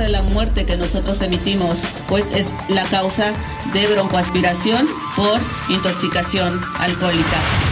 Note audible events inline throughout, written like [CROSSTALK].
De la muerte que nosotros emitimos, pues es la causa de broncoaspiración por intoxicación alcohólica.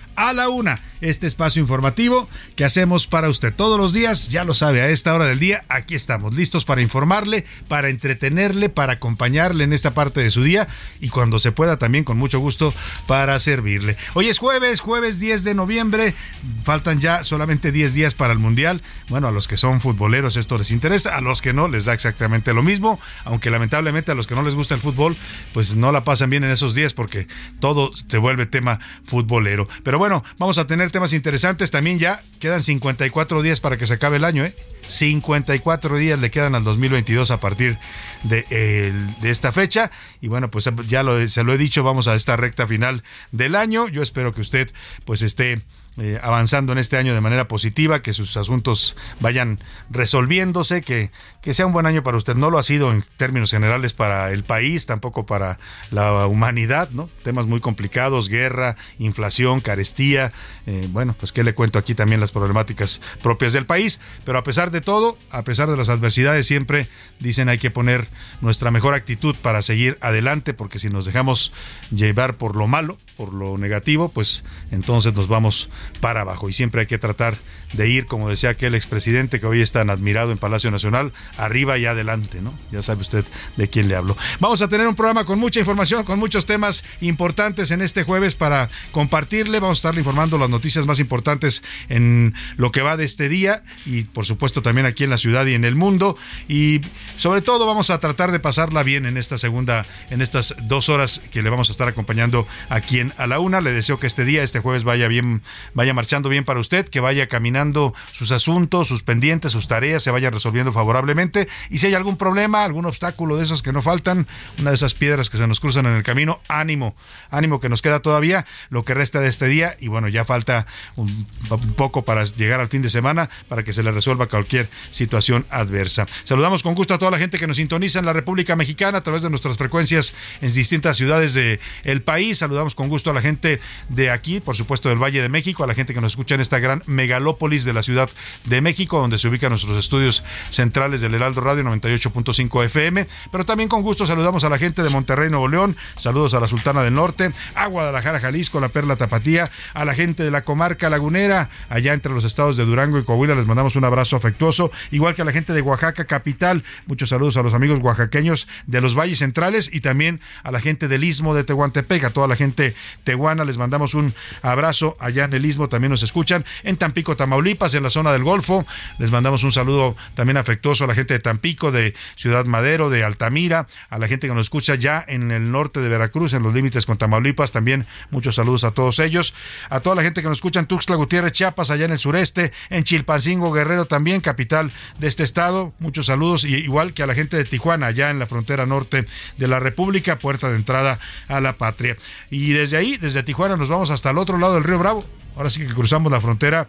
a la una. Este espacio informativo que hacemos para usted todos los días, ya lo sabe, a esta hora del día, aquí estamos, listos para informarle, para entretenerle, para acompañarle en esta parte de su día y cuando se pueda también con mucho gusto para servirle. Hoy es jueves, jueves 10 de noviembre, faltan ya solamente 10 días para el Mundial. Bueno, a los que son futboleros esto les interesa, a los que no les da exactamente lo mismo, aunque lamentablemente a los que no les gusta el fútbol, pues no la pasan bien en esos días porque todo se vuelve tema futbolero. Pero bueno, vamos a tener temas interesantes. También ya quedan 54 días para que se acabe el año, ¿eh? 54 días le quedan al 2022 a partir de, esta fecha. Y bueno, pues ya lo, se lo he dicho, vamos a esta recta final del año. Yo espero que usted pues esté eh, avanzando en este año de manera positiva, que sus asuntos vayan resolviéndose, que, que sea un buen año para usted. No lo ha sido en términos generales para el país, tampoco para la humanidad, ¿no? Temas muy complicados, guerra, inflación, carestía. Eh, bueno, pues qué le cuento aquí también las problemáticas propias del país. Pero a pesar de todo, a pesar de las adversidades, siempre dicen hay que poner nuestra mejor actitud para seguir adelante, porque si nos dejamos llevar por lo malo, por lo negativo, pues entonces nos vamos para abajo. Y siempre hay que tratar de ir, como decía aquel expresidente que hoy es tan admirado en Palacio Nacional, arriba y adelante, ¿no? Ya sabe usted de quién le hablo. Vamos a tener un programa con mucha información, con muchos temas importantes en este jueves para compartirle. Vamos a estarle informando las noticias más importantes en lo que va de este día y por supuesto también aquí en la ciudad y en el mundo. Y sobre todo vamos a tratar de pasarla bien en esta segunda, en estas dos horas que le vamos a estar acompañando aquí en A la Una. Le deseo que este día, este jueves, vaya bien, vaya marchando bien para usted, que vaya caminando sus asuntos, sus pendientes, sus tareas, se vaya resolviendo favorablemente. Y si hay algún problema, algún obstáculo de esos que no faltan, una de esas piedras que se nos cruzan en el camino, ánimo, ánimo que nos queda todavía lo que resta de este día. Y bueno, ya falta un, poco para llegar al fin de semana para que se le resuelva cualquier situación adversa. Saludamos con gusto a toda la gente que nos sintoniza en la República Mexicana a través de nuestras frecuencias en distintas ciudades del el país. Saludamos con gusto a la gente de aquí, por supuesto del Valle de México, a la gente que nos escucha en esta gran megalópolis de la Ciudad de México, donde se ubican nuestros estudios centrales del Heraldo Radio 98.5 FM. Pero también con gusto saludamos a la gente de Monterrey, Nuevo León. Saludos a la Sultana del Norte, a Guadalajara, Jalisco, la Perla Tapatía, a la gente de la comarca lagunera, allá entre los estados de Durango y Coahuila. Les mandamos un abrazo afectuoso, igual que a la gente de Oaxaca, capital. Muchos saludos a los amigos oaxaqueños de los valles centrales y también a la gente del Istmo de Tehuantepec, a toda la gente Tehuana, les mandamos un abrazo. Allá en el Istmo también nos escuchan. En Tampico, Tamaulipas, en la zona del Golfo, les mandamos un saludo también afectuoso a la gente de Tampico, de Ciudad Madero, de Altamira, a la gente que nos escucha ya en el norte de Veracruz, en los límites con Tamaulipas, también muchos saludos a todos ellos. A toda la gente que nos escucha en Tuxtla Gutiérrez, Chiapas, allá en el sureste, en Chilpancingo, Guerrero también, capital de este estado. Muchos saludos, y igual que a la gente de Tijuana, allá en la frontera norte de la República, puerta de entrada a la patria. Y desde ahí, desde Tijuana, nos vamos hasta el otro lado del río Bravo. Ahora sí que cruzamos la frontera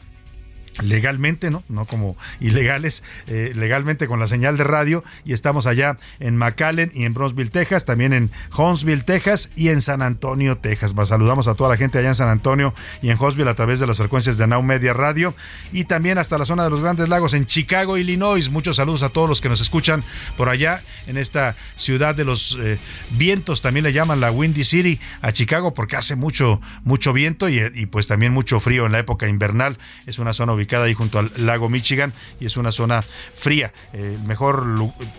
legalmente, ¿no? No como ilegales, eh, legalmente con la señal de radio y estamos allá en McAllen y en Bronzeville, Texas, también en Huntsville, Texas y en San Antonio, Texas. Saludamos a toda la gente allá en San Antonio y en Huntsville a través de las frecuencias de Now Media Radio y también hasta la zona de los Grandes Lagos en Chicago, Illinois. Muchos saludos a todos los que nos escuchan por allá en esta ciudad de los eh, vientos, también le llaman la Windy City a Chicago porque hace mucho mucho viento y, y pues también mucho frío en la época invernal. Es una zona ubicada ahí junto al lago Michigan y es una zona fría. el mejor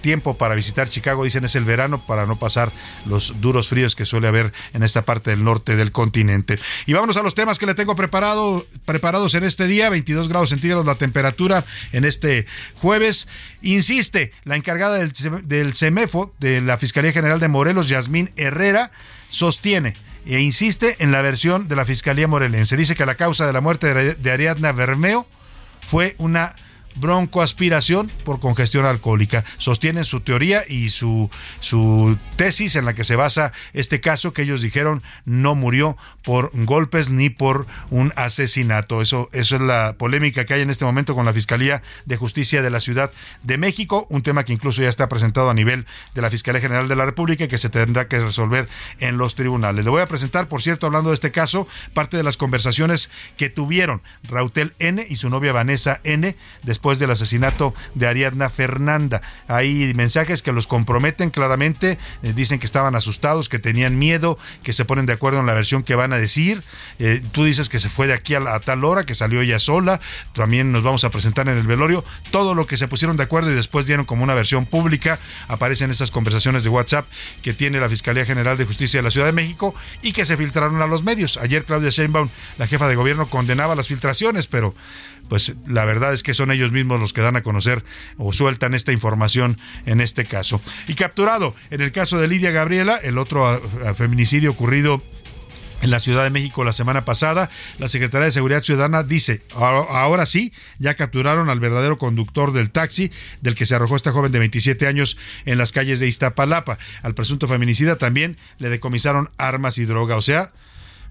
tiempo para visitar Chicago, dicen, es el verano para no pasar los duros fríos que suele haber en esta parte del norte del continente. Y vámonos a los temas que le tengo preparado, preparados en este día, 22 grados centígrados la temperatura en este jueves. Insiste la encargada del, del CEMEFO de la Fiscalía General de Morelos, Yasmín Herrera, sostiene e insiste en la versión de la Fiscalía Morelense. Dice que la causa de la muerte de Ariadna Bermeo fue una broncoaspiración por congestión alcohólica. Sostienen su teoría y su, su tesis en la que se basa este caso que ellos dijeron no murió por golpes ni por un asesinato. Eso, eso es la polémica que hay en este momento con la Fiscalía de Justicia de la Ciudad de México, un tema que incluso ya está presentado a nivel de la Fiscalía General de la República y que se tendrá que resolver en los tribunales. Le voy a presentar, por cierto, hablando de este caso, parte de las conversaciones que tuvieron Rautel N y su novia Vanessa N después después del asesinato de Ariadna Fernanda. Hay mensajes que los comprometen claramente, eh, dicen que estaban asustados, que tenían miedo, que se ponen de acuerdo en la versión que van a decir. Eh, tú dices que se fue de aquí a, tal hora, que salió ella sola, también nos vamos a presentar en el velorio. Todo lo que se pusieron de acuerdo y después dieron como una versión pública, aparecen esas conversaciones de WhatsApp que tiene la Fiscalía General de Justicia de la Ciudad de México y que se filtraron a los medios. Ayer Claudia Sheinbaum, la jefa de gobierno, condenaba las filtraciones, pero pues la verdad es que son ellos mismos los que dan a conocer o sueltan esta información en este caso. Y capturado en el caso de Lidia Gabriela, el otro feminicidio ocurrido en la Ciudad de México la semana pasada, la Secretaría de Seguridad Ciudadana dice, ahora sí, ya capturaron al verdadero conductor del taxi del que se arrojó esta joven de 27 años en las calles de Iztapalapa. Al presunto feminicida también le decomisaron armas y droga, o sea,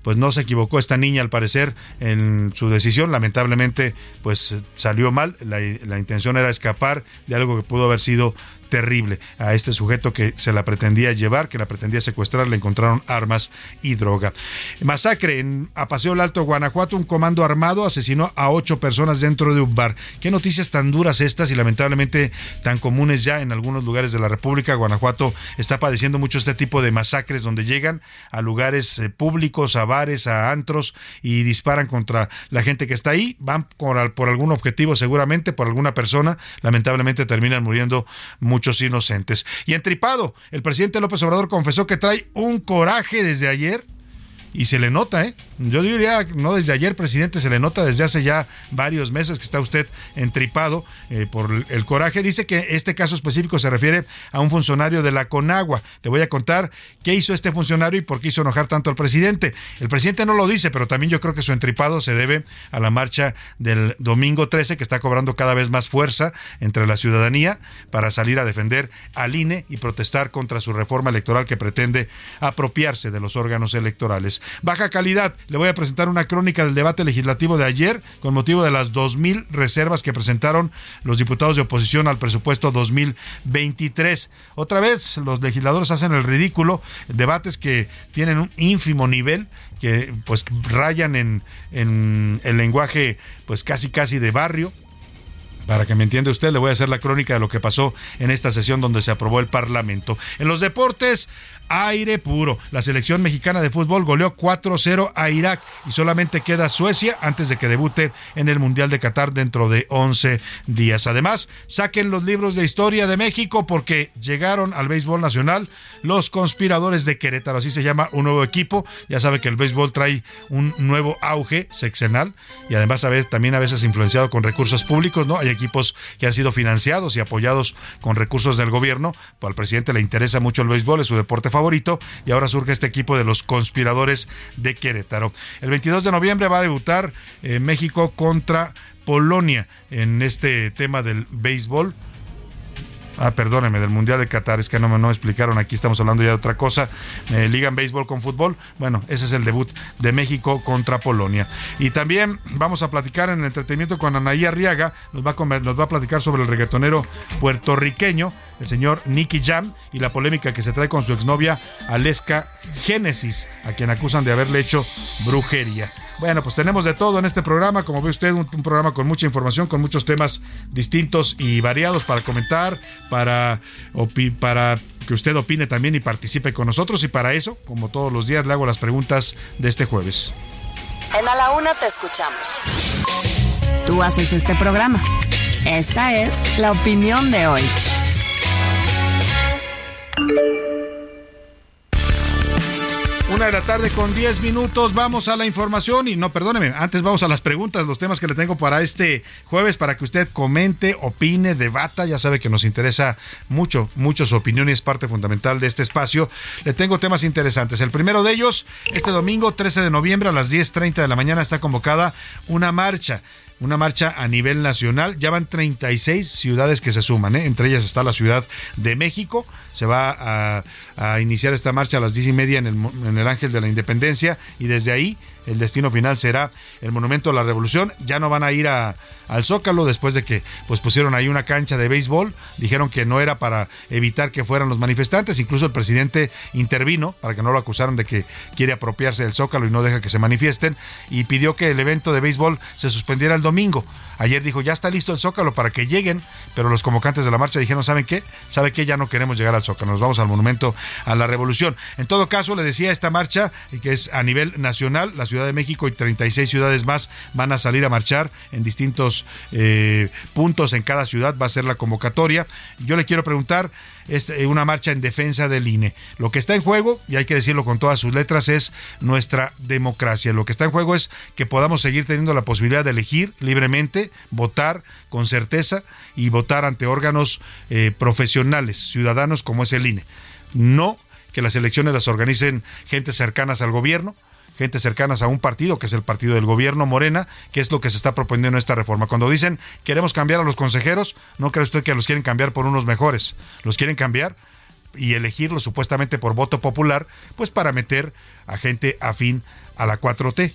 pues no se equivocó esta niña al parecer en su decisión. Lamentablemente, pues salió mal. La, la intención era escapar de algo que pudo haber sido terrible a este sujeto que se la pretendía llevar, que la pretendía secuestrar, le encontraron armas y droga. Masacre en a Paseo Alto, Guanajuato, un comando armado asesinó a ocho personas dentro de un bar. Qué noticias tan duras estas y lamentablemente tan comunes ya en algunos lugares de la República. Guanajuato está padeciendo mucho este tipo de masacres donde llegan a lugares eh, públicos, a bares, a antros y disparan contra la gente que está ahí, van por, por algún objetivo seguramente, por alguna persona, lamentablemente terminan muriendo muchos muchos inocentes. Y entripado, el presidente López Obrador confesó que trae un coraje desde ayer y se le nota, ¿eh? Yo diría, no desde ayer, presidente, se le nota desde hace ya varios meses que está usted entripado eh, por el coraje. Dice que este caso específico se refiere a un funcionario de la Conagua. Le voy a contar qué hizo este funcionario y por qué hizo enojar tanto al presidente. El presidente no lo dice, pero también yo creo que su entripado se debe a la marcha del domingo 13, que está cobrando cada vez más fuerza entre la ciudadanía para salir a defender al INE y protestar contra su reforma electoral que pretende apropiarse de los órganos electorales. Baja calidad. Le voy a presentar una crónica del debate legislativo de ayer con motivo de las 2.000 reservas que presentaron los diputados de oposición al presupuesto 2023. Otra vez, los legisladores hacen el ridículo, debates que tienen un ínfimo nivel, que pues rayan en, en el lenguaje pues casi casi de barrio para que me entienda usted, le voy a hacer la crónica de lo que pasó en esta sesión donde se aprobó el Parlamento. En los deportes, aire puro. La selección mexicana de fútbol goleó 4-0 a Irak y solamente queda Suecia antes de que debute en el Mundial de Qatar dentro de 11 días. Además, saquen los libros de historia de México porque llegaron al béisbol nacional los conspiradores de Querétaro, así se llama un nuevo equipo. Ya sabe que el béisbol trae un nuevo auge sexenal y además a veces, también a veces influenciado con recursos públicos, ¿no? Hay equipos que han sido financiados y apoyados con recursos del gobierno. Al presidente le interesa mucho el béisbol, es su deporte favorito y ahora surge este equipo de los conspiradores de Querétaro. El 22 de noviembre va a debutar eh, México contra Polonia en este tema del béisbol. Ah, perdóneme, del Mundial de Qatar, es que no me no explicaron, aquí estamos hablando ya de otra cosa. Eh, ligan béisbol con fútbol. Bueno, ese es el debut de México contra Polonia. Y también vamos a platicar en el entretenimiento con Anaí Arriaga, nos va a, comer, nos va a platicar sobre el reggaetonero puertorriqueño, el señor Nicky Jam, y la polémica que se trae con su exnovia Aleska Génesis, a quien acusan de haberle hecho brujería. Bueno, pues tenemos de todo en este programa. Como ve usted, un, un, programa con mucha información, con muchos temas distintos y variados para comentar, para, para que usted opine también y participe con nosotros. Y para eso, como todos los días, le hago las preguntas de este jueves. En A la Una te escuchamos. Tú haces este programa. Esta es la opinión de hoy. Una de la tarde con 10 minutos. Vamos a la información y no, perdóneme, antes vamos a las preguntas, los temas que le tengo para este jueves para que usted comente, opine, debata. Ya sabe que nos interesa mucho, mucho su opinión y es parte fundamental de este espacio. Le tengo temas interesantes. El primero de ellos, este domingo 13 de noviembre a las 10.30 de la mañana está convocada una marcha una marcha a nivel nacional. Ya van 36 ciudades que se suman, ¿eh? entre ellas está la Ciudad de México. Se va a, a iniciar esta marcha a las 10 y media en el, en el Ángel de la Independencia y desde ahí el destino final será el Monumento a la Revolución. Ya no van a ir a, al Zócalo después de que pues pusieron ahí una cancha de béisbol. Dijeron que no era para evitar que fueran los manifestantes. Incluso el presidente intervino para que no lo acusaran de que quiere apropiarse del Zócalo y no deja que se manifiesten. Y pidió que el evento de béisbol se suspendiera el domingo. Ayer dijo, ya está listo el Zócalo para que lleguen, pero los convocantes de la marcha dijeron, ¿saben qué? ¿Sabe qué? Ya no queremos llegar al Zócalo, nos vamos al Monumento a la Revolución. En todo caso, le decía esta marcha, que es a nivel nacional, la Ciudad de México y 36 ciudades más van a salir a marchar en distintos eh, puntos en cada ciudad, va a ser la convocatoria. Yo le quiero preguntar, es una marcha en defensa del INE. Lo que está en juego, y hay que decirlo con todas sus letras, es nuestra democracia. Lo que está en juego es que podamos seguir teniendo la posibilidad de elegir libremente, votar con certeza y votar ante órganos eh, profesionales, ciudadanos como es el INE. No que las elecciones las organicen gente cercanas al gobierno, gente cercanas a un partido, que es el partido del gobierno Morena, que es lo que se está proponiendo en esta reforma. Cuando dicen queremos cambiar a los consejeros, no cree usted que los quieren cambiar por unos mejores, los quieren cambiar y elegirlos supuestamente por voto popular, pues para meter a gente afín a la 4T.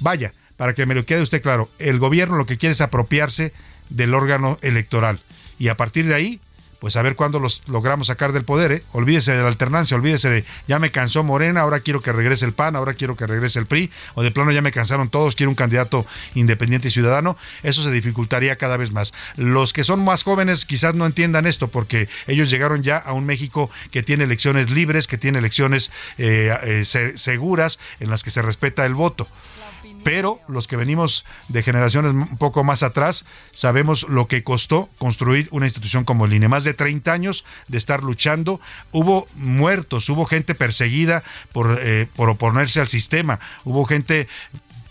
Vaya, para que me lo quede usted claro, el gobierno lo que quiere es apropiarse del órgano electoral y a partir de ahí pues a ver cuándo los logramos sacar del poder, ¿eh? Olvídese de la alternancia, olvídese de ya me cansó Morena, ahora quiero que regrese el PAN, ahora quiero que regrese el PRI, o de plano ya me cansaron todos, quiero un candidato independiente y ciudadano, eso se dificultaría cada vez más. Los que son más jóvenes quizás no entiendan esto porque ellos llegaron ya a un México que tiene elecciones libres, que tiene elecciones eh, eh, se, seguras, en las que se respeta el voto pero los que venimos de generaciones un poco más atrás sabemos lo que costó construir una institución como el INE. Más de 30 años de estar luchando, hubo muertos, hubo gente perseguida por, eh, por oponerse al sistema, hubo gente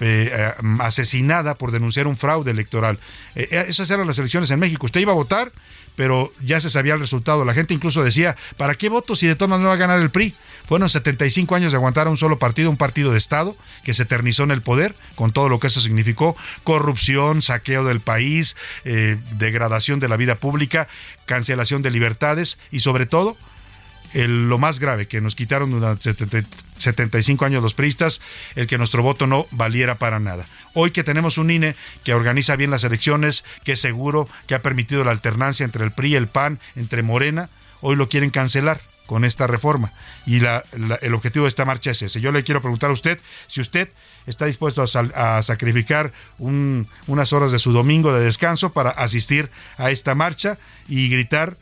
eh, asesinada por denunciar un fraude electoral. Eh, esas eran las elecciones en México. Usted iba a votar, pero ya se sabía el resultado. La gente incluso decía, ¿para qué voto si de todas maneras no va a ganar el PRI? Fueron 75 años de aguantar a un solo partido, un partido de Estado que se eternizó en el poder, con todo lo que eso significó, corrupción, saqueo del país, eh, degradación de la vida pública, cancelación de libertades y sobre todo el, lo más grave que nos quitaron durante 75 años los priistas, el que nuestro voto no valiera para nada. Hoy que tenemos un INE que organiza bien las elecciones, que es seguro, que ha permitido la alternancia entre el PRI y el PAN, entre Morena, hoy lo quieren cancelar con esta reforma. Y la, el objetivo de esta marcha es ese. Yo le quiero preguntar a usted si usted está dispuesto a, sacrificar un, unas horas de su domingo de descanso para asistir a esta marcha y gritar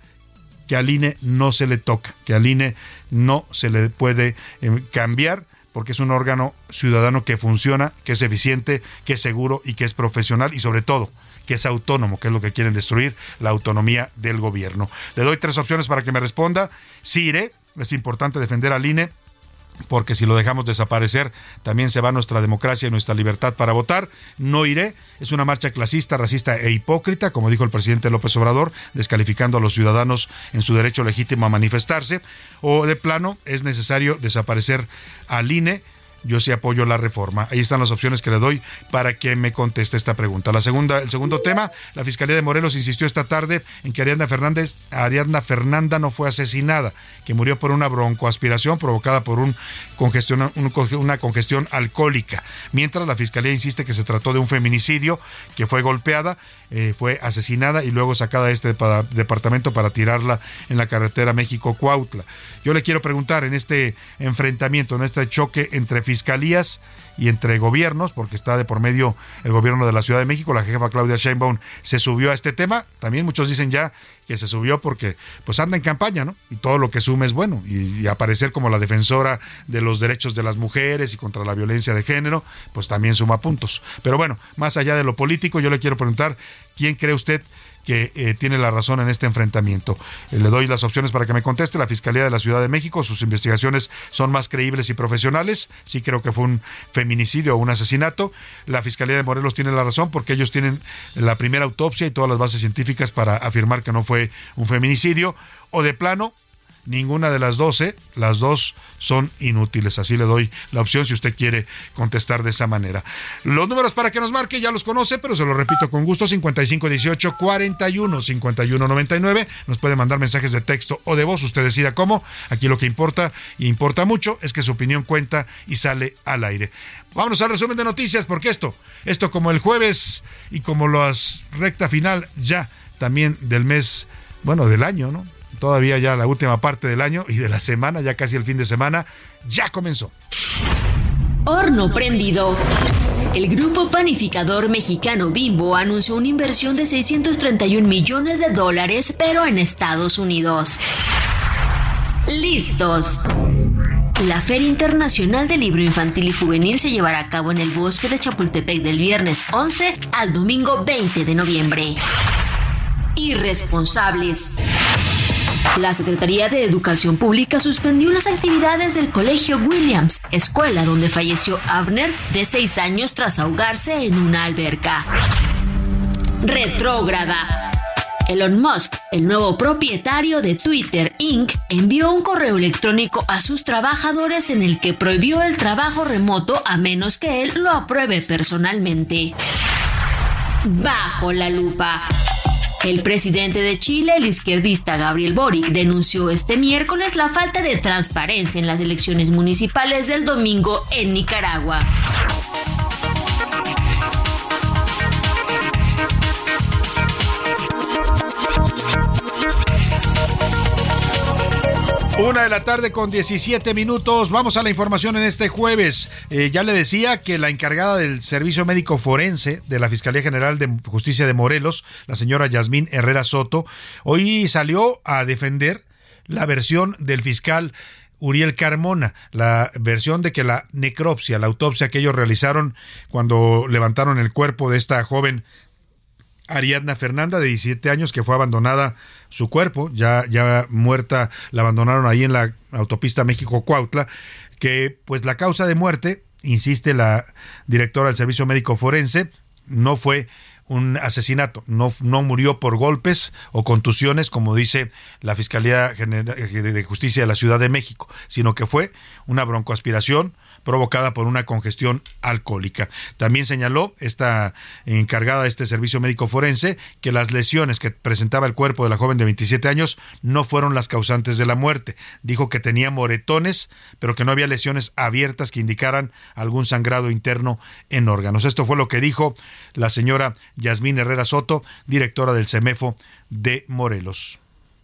que al INE no se le toca, que al INE no se le puede eh, cambiar porque es un órgano ciudadano que funciona, que es eficiente, que es seguro y que es profesional y sobre todo que es autónomo, que es lo que quieren destruir, la autonomía del gobierno. Le doy tres opciones para que me responda. Sí iré, es importante defender al INE, porque si lo dejamos desaparecer, también se va nuestra democracia y nuestra libertad para votar. No iré. Es una marcha clasista, racista e hipócrita, como dijo el presidente López Obrador, descalificando a los ciudadanos en su derecho legítimo a manifestarse. O de plano, es necesario desaparecer al INE yo sí apoyo la reforma. Ahí están las opciones que le doy para que me conteste esta pregunta. La segunda, el segundo tema, la Fiscalía de Morelos insistió esta tarde en que Ariadna Fernández, Fernanda no fue asesinada, que murió por una broncoaspiración provocada por congestión, una congestión alcohólica. Mientras la Fiscalía insiste que se trató de un feminicidio, que fue golpeada, eh, fue asesinada y luego sacada de este departamento para tirarla en la carretera México-Cuautla. Yo le quiero preguntar en este enfrentamiento, en este choque entre fiscalías y entre gobiernos, porque está de por medio el gobierno de la Ciudad de México, la jefa Claudia Sheinbaum se subió a este tema. También muchos dicen ya que se subió porque pues anda en campaña, ¿no? Y todo lo que sume es bueno. Y, y, aparecer como la defensora de los derechos de las mujeres y contra la violencia de género, pues también suma puntos. Pero bueno, más allá de lo político, yo le quiero preguntar, ¿quién cree usted que eh, tiene la razón en este enfrentamiento. Eh, le doy las opciones para que me conteste. La Fiscalía de la Ciudad de México, sus investigaciones son más creíbles y profesionales. Sí creo que fue un feminicidio o un asesinato. La Fiscalía de Morelos tiene la razón porque ellos tienen la primera autopsia y todas las bases científicas para afirmar que no fue un feminicidio. O de plano, ninguna de las 12, las dos son inútiles. Así le doy la opción si usted quiere contestar de esa manera. Los números para que nos marque ya los conoce, pero se los repito con gusto: 5518 41 51 99. Nos puede mandar mensajes de texto o de voz, usted decida cómo. Aquí lo que importa y importa mucho es que su opinión cuenta y sale al aire. Vámonos al resumen de noticias, porque esto, esto como el jueves y como las recta final ya también del mes, bueno, del año, ¿no? Todavía ya la última parte del año y de la semana, ya casi el fin de semana, ya comenzó. Horno prendido. El grupo panificador mexicano Bimbo anunció una inversión de 631 millones de dólares, pero en Estados Unidos. Listos. La Feria Internacional del Libro Infantil y Juvenil se llevará a cabo en el bosque de Chapultepec del viernes 11 al domingo 20 de noviembre. Irresponsables. La Secretaría de Educación Pública suspendió las actividades del Colegio Williams, escuela donde falleció Abner de seis años tras ahogarse en una alberca. Retrógrada. Elon Musk, el nuevo propietario de Twitter Inc., envió un correo electrónico a sus trabajadores en el que prohibió el trabajo remoto a menos que él lo apruebe personalmente. Bajo la lupa. El presidente de Chile, el izquierdista Gabriel Boric, denunció este miércoles la falta de transparencia en las elecciones municipales del domingo en Nicaragua. Una de la tarde con 17 minutos. Vamos a la información en este jueves. Eh, ya le decía que la encargada del Servicio Médico Forense de la Fiscalía General de Justicia de Morelos, la señora Yasmín Herrera Soto, hoy salió a defender la versión del fiscal Uriel Carmona, la versión de que la necropsia, la autopsia que ellos realizaron cuando levantaron el cuerpo de esta joven Ariadna Fernanda, de 17 años, que fue abandonada su cuerpo, ya, ya muerta, la abandonaron ahí en la autopista México-Cuautla, que pues la causa de muerte, insiste la directora del Servicio Médico Forense, no fue un asesinato, no, no murió por golpes o contusiones, como dice la Fiscalía de Justicia de la Ciudad de México, sino que fue una broncoaspiración, provocada por una congestión alcohólica. También señaló esta encargada de este servicio médico forense que las lesiones que presentaba el cuerpo de la joven de 27 años no fueron las causantes de la muerte. Dijo que tenía moretones, pero que no había lesiones abiertas que indicaran algún sangrado interno en órganos. Esto fue lo que dijo la señora Yasmín Herrera Soto, directora del CEMEFO de Morelos.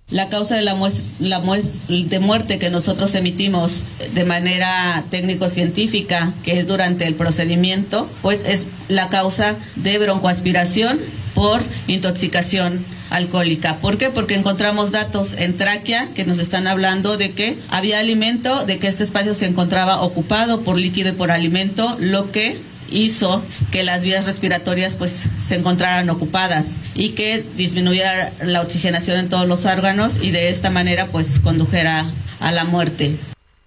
La causa de la, la de muerte que nosotros emitimos de manera técnico-científica, que es durante el procedimiento, pues es la causa de broncoaspiración por intoxicación alcohólica. ¿Por qué? Porque encontramos datos en tráquea que nos están hablando de que había alimento, de que este espacio se encontraba ocupado por líquido y por alimento, lo que hizo que las vías respiratorias pues se encontraran ocupadas y que disminuyera la oxigenación en todos los órganos y de esta manera pues condujera a la muerte.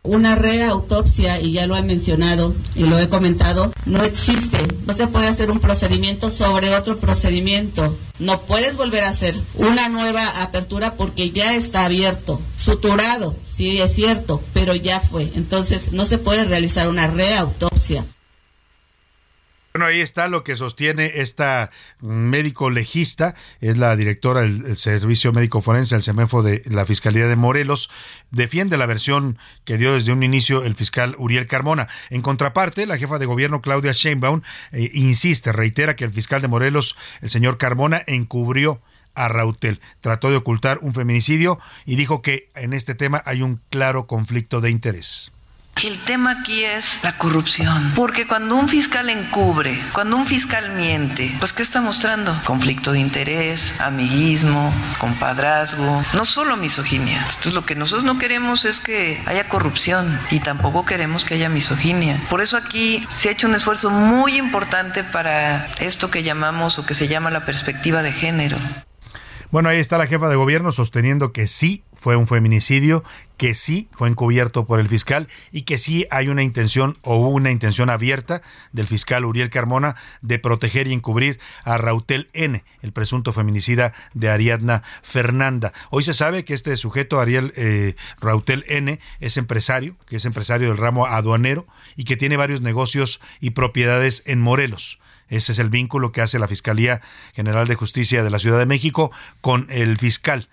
Una reautopsia, y ya lo he mencionado y lo he comentado, no existe. No se puede hacer un procedimiento sobre otro procedimiento. No puedes volver a hacer una nueva apertura porque ya está abierto. Suturado, sí es cierto, pero ya fue. Entonces no se puede realizar una reautopsia. Bueno, ahí está lo que sostiene esta médico legista, es la directora del Servicio Médico Forense, el CEMEFO de la Fiscalía de Morelos, defiende la versión que dio desde un inicio el fiscal Uriel Carmona. En contraparte, la jefa de gobierno Claudia Sheinbaum eh, insiste, reitera que el fiscal de Morelos, el señor Carmona, encubrió a Rautel. Trató de ocultar un feminicidio y dijo que en este tema hay un claro conflicto de interés. El tema aquí es la corrupción, porque cuando un fiscal encubre, cuando un fiscal miente, pues ¿qué está mostrando? Conflicto de interés, amiguismo, compadrazgo, no solo misoginia. Entonces lo que nosotros no queremos es que haya corrupción y tampoco queremos que haya misoginia. Por eso aquí se ha hecho un esfuerzo muy importante para esto que llamamos o que se llama la perspectiva de género. Bueno, ahí está la jefa de gobierno sosteniendo que sí fue un feminicidio, que sí fue encubierto por el fiscal y que sí hay una intención o una intención abierta del fiscal Uriel Carmona de proteger y encubrir a Rautel N, el presunto feminicida de Ariadna Fernanda. Hoy se sabe que este sujeto, Ariel eh, Rautel N, es empresario, que es empresario del ramo aduanero y que tiene varios negocios y propiedades en Morelos. Ese es el vínculo que hace la Fiscalía General de Justicia de la Ciudad de México con el fiscal.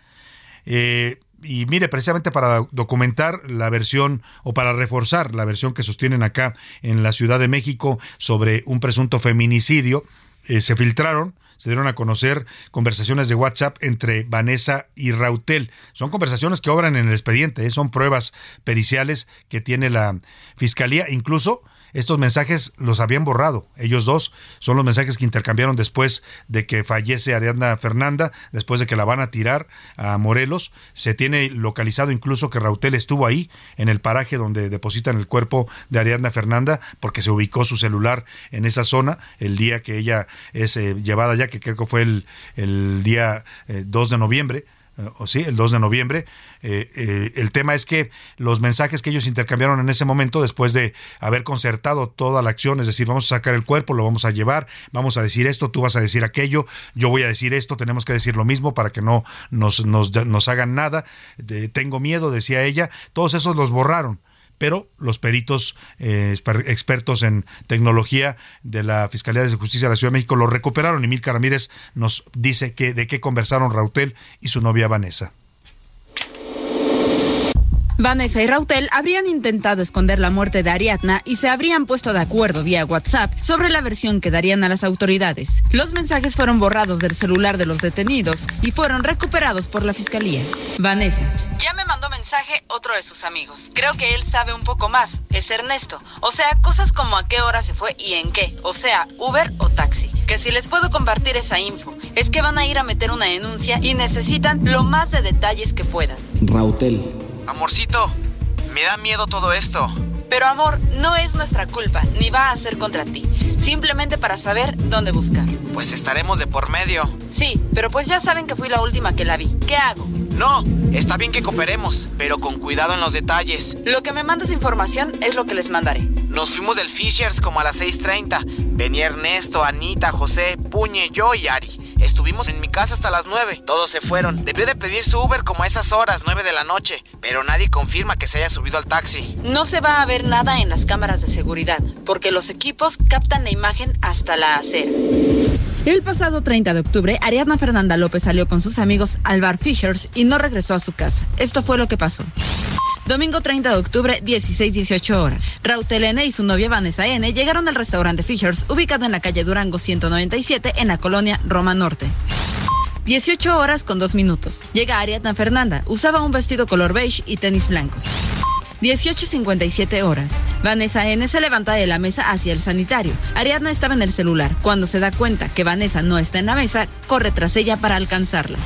Eh, y mire, precisamente para documentar la versión o para reforzar la versión que sostienen acá en la Ciudad de México sobre un presunto feminicidio, eh, se filtraron se dieron a conocer conversaciones de WhatsApp entre Vanessa y Rautel. Son conversaciones que obran en el expediente, ¿eh? son pruebas periciales que tiene la Fiscalía. Incluso estos mensajes los habían borrado. Ellos dos son los mensajes que intercambiaron después de que fallece Ariadna Fernanda, después de que la van a tirar a Morelos. Se tiene localizado incluso que Rautel estuvo ahí, en el paraje donde depositan el cuerpo de Ariadna Fernanda, porque se ubicó su celular en esa zona el día que ella es eh, llevada ya, que creo que fue el, el día 2 eh, de noviembre o sí, el 2 de noviembre. Eh, eh, el tema es que los mensajes que ellos intercambiaron en ese momento, después de haber concertado toda la acción, es decir, vamos a sacar el cuerpo, lo vamos a llevar, vamos a decir esto, tú vas a decir aquello, yo voy a decir esto, tenemos que decir lo mismo para que no nos, nos hagan nada. tengo miedo, decía ella. Todos esos los borraron pero los peritos eh, expertos en tecnología de la Fiscalía de Justicia de la Ciudad de México lo recuperaron y Milka Ramírez nos dice que de qué conversaron Rautel y su novia Vanessa. Vanessa y Rautel habrían intentado esconder la muerte de Ariadna y se habrían puesto de acuerdo vía WhatsApp sobre la versión que darían a las autoridades. Los mensajes fueron borrados del celular de los detenidos y fueron recuperados por la fiscalía. Vanessa. Ya me mandó mensaje otro de sus amigos. Creo que él sabe un poco más. Es Ernesto. O sea, cosas como a qué hora se fue y en qué. O sea, Uber o taxi. Que si les puedo compartir esa info, es que van a ir a meter una denuncia y necesitan lo más de detalles que puedan. Rautel Amorcito, me da miedo todo esto. Pero amor, no es nuestra culpa, ni va a ser contra ti. Simplemente para saber dónde buscar. Pues estaremos de por medio. Sí, pero pues ya saben que fui la última que la vi. ¿Qué hago? No, está bien que cooperemos, pero con cuidado en los detalles. Lo que me mandes información es lo que les mandaré. Nos fuimos del Fishers como a las 6.30. Venía Ernesto, Anita, José, Puñe, yo y Ari. Estuvimos en mi casa hasta las 9. Todos se fueron. Debió de pedir su Uber como a esas horas, 9 de la noche. Pero nadie confirma que se haya subido al taxi. No se va a ver nada en las cámaras de seguridad, porque los equipos captan la imagen hasta la acera. El pasado 30 de octubre, Ariadna Fernanda López salió con sus amigos al bar Fishers y no regresó a su casa. Esto fue lo que pasó. Domingo 30 de octubre, 16-18 horas. Rautel N y su novia Vanessa N llegaron al restaurante Fishers, ubicado en la calle Durango 197, en la colonia Roma Norte. 18 horas con 2 minutos. Llega Ariadna Fernanda. Usaba un vestido color beige y tenis blancos. 18.57 horas. Vanessa N se levanta de la mesa hacia el sanitario. Ariadna estaba en el celular. Cuando se da cuenta que Vanessa no está en la mesa, corre tras ella para alcanzarla.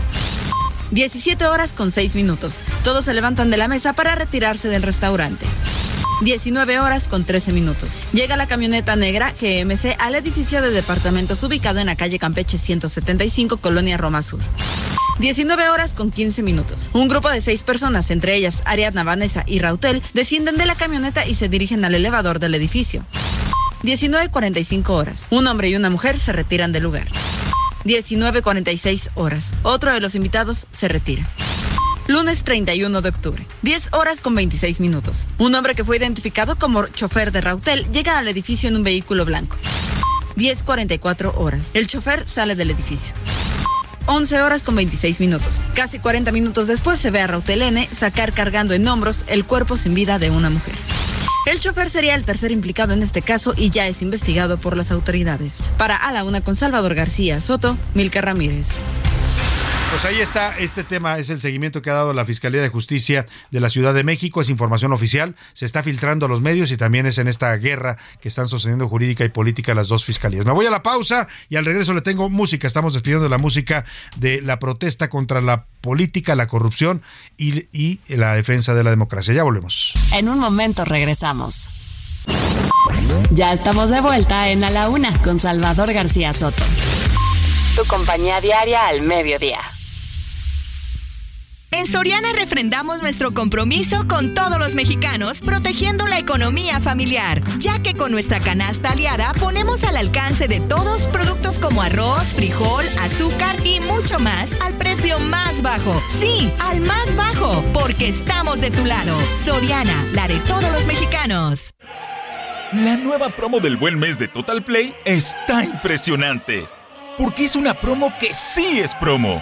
17 horas con 6 minutos. Todos se levantan de la mesa para retirarse del restaurante. 19 horas con 13 minutos. Llega la camioneta negra GMC al edificio de departamentos ubicado en la calle Campeche 175, Colonia Roma Sur. 19 horas con 15 minutos. Un grupo de seis personas, entre ellas Ariadna, Vanessa y Rautel, descienden de la camioneta y se dirigen al elevador del edificio. 19.45 horas. Un hombre y una mujer se retiran del lugar. 19.46 horas. Otro de los invitados se retira. Lunes 31 de octubre, 10 horas con 26 minutos. Un hombre que fue identificado como chofer de Rautel llega al edificio en un vehículo blanco. 10.44 horas. El chofer sale del edificio. 11 horas con 26 minutos. Casi 40 minutos después se ve a Rautel N sacar cargando en hombros el cuerpo sin vida de una mujer. El chofer sería el tercer implicado en este caso y ya es investigado por las autoridades. Para A la Una con Salvador García Soto, Milka Ramírez. Pues ahí está, este tema es el seguimiento que ha dado la Fiscalía de Justicia de la Ciudad de México, es información oficial, se está filtrando a los medios y también es en esta guerra que están sucediendo jurídica y política las dos fiscalías. Me voy a la pausa y al regreso le tengo música, estamos despidiendo la música de la protesta contra la política, la corrupción y, y la defensa de la democracia. Ya volvemos. En un momento regresamos. Ya estamos de vuelta en A la Una con Salvador García Soto. Tu compañía diaria al mediodía. En Soriana refrendamos nuestro compromiso con todos los mexicanos, protegiendo la economía familiar, ya que con nuestra canasta aliada ponemos al alcance de todos productos como arroz, frijol, azúcar y mucho más al precio más bajo. Sí, al más bajo, porque estamos de tu lado. Soriana, la de todos los mexicanos. La nueva promo del buen mes de Total Play está impresionante, porque es una promo que sí es promo.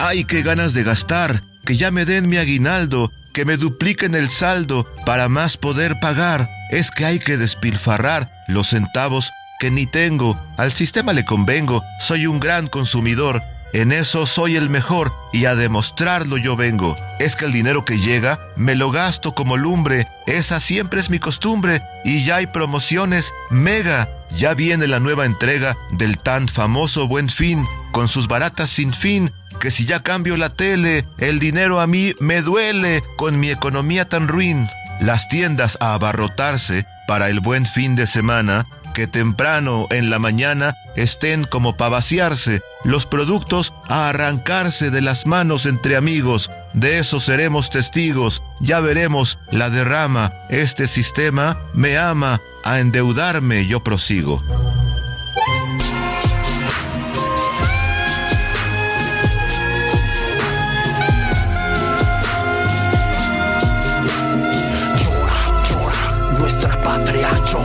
Ay, qué ganas de gastar, que ya me den mi aguinaldo, que me dupliquen el saldo para más poder pagar. Es que hay que despilfarrar los centavos que ni tengo. Al sistema le convengo, soy un gran consumidor. En eso soy el mejor y a demostrarlo yo vengo. Es que el dinero que llega me lo gasto como lumbre. Esa siempre es mi costumbre y ya hay promociones mega. Ya viene la nueva entrega del tan famoso Buen Fin con sus baratas sin fin que si ya cambio la tele, el dinero a mí me duele con mi economía tan ruin. Las tiendas a abarrotarse para el buen fin de semana, que temprano en la mañana estén como para vaciarse, los productos a arrancarse de las manos entre amigos. De eso seremos testigos, ya veremos la derrama. Este sistema me ama, a endeudarme yo prosigo.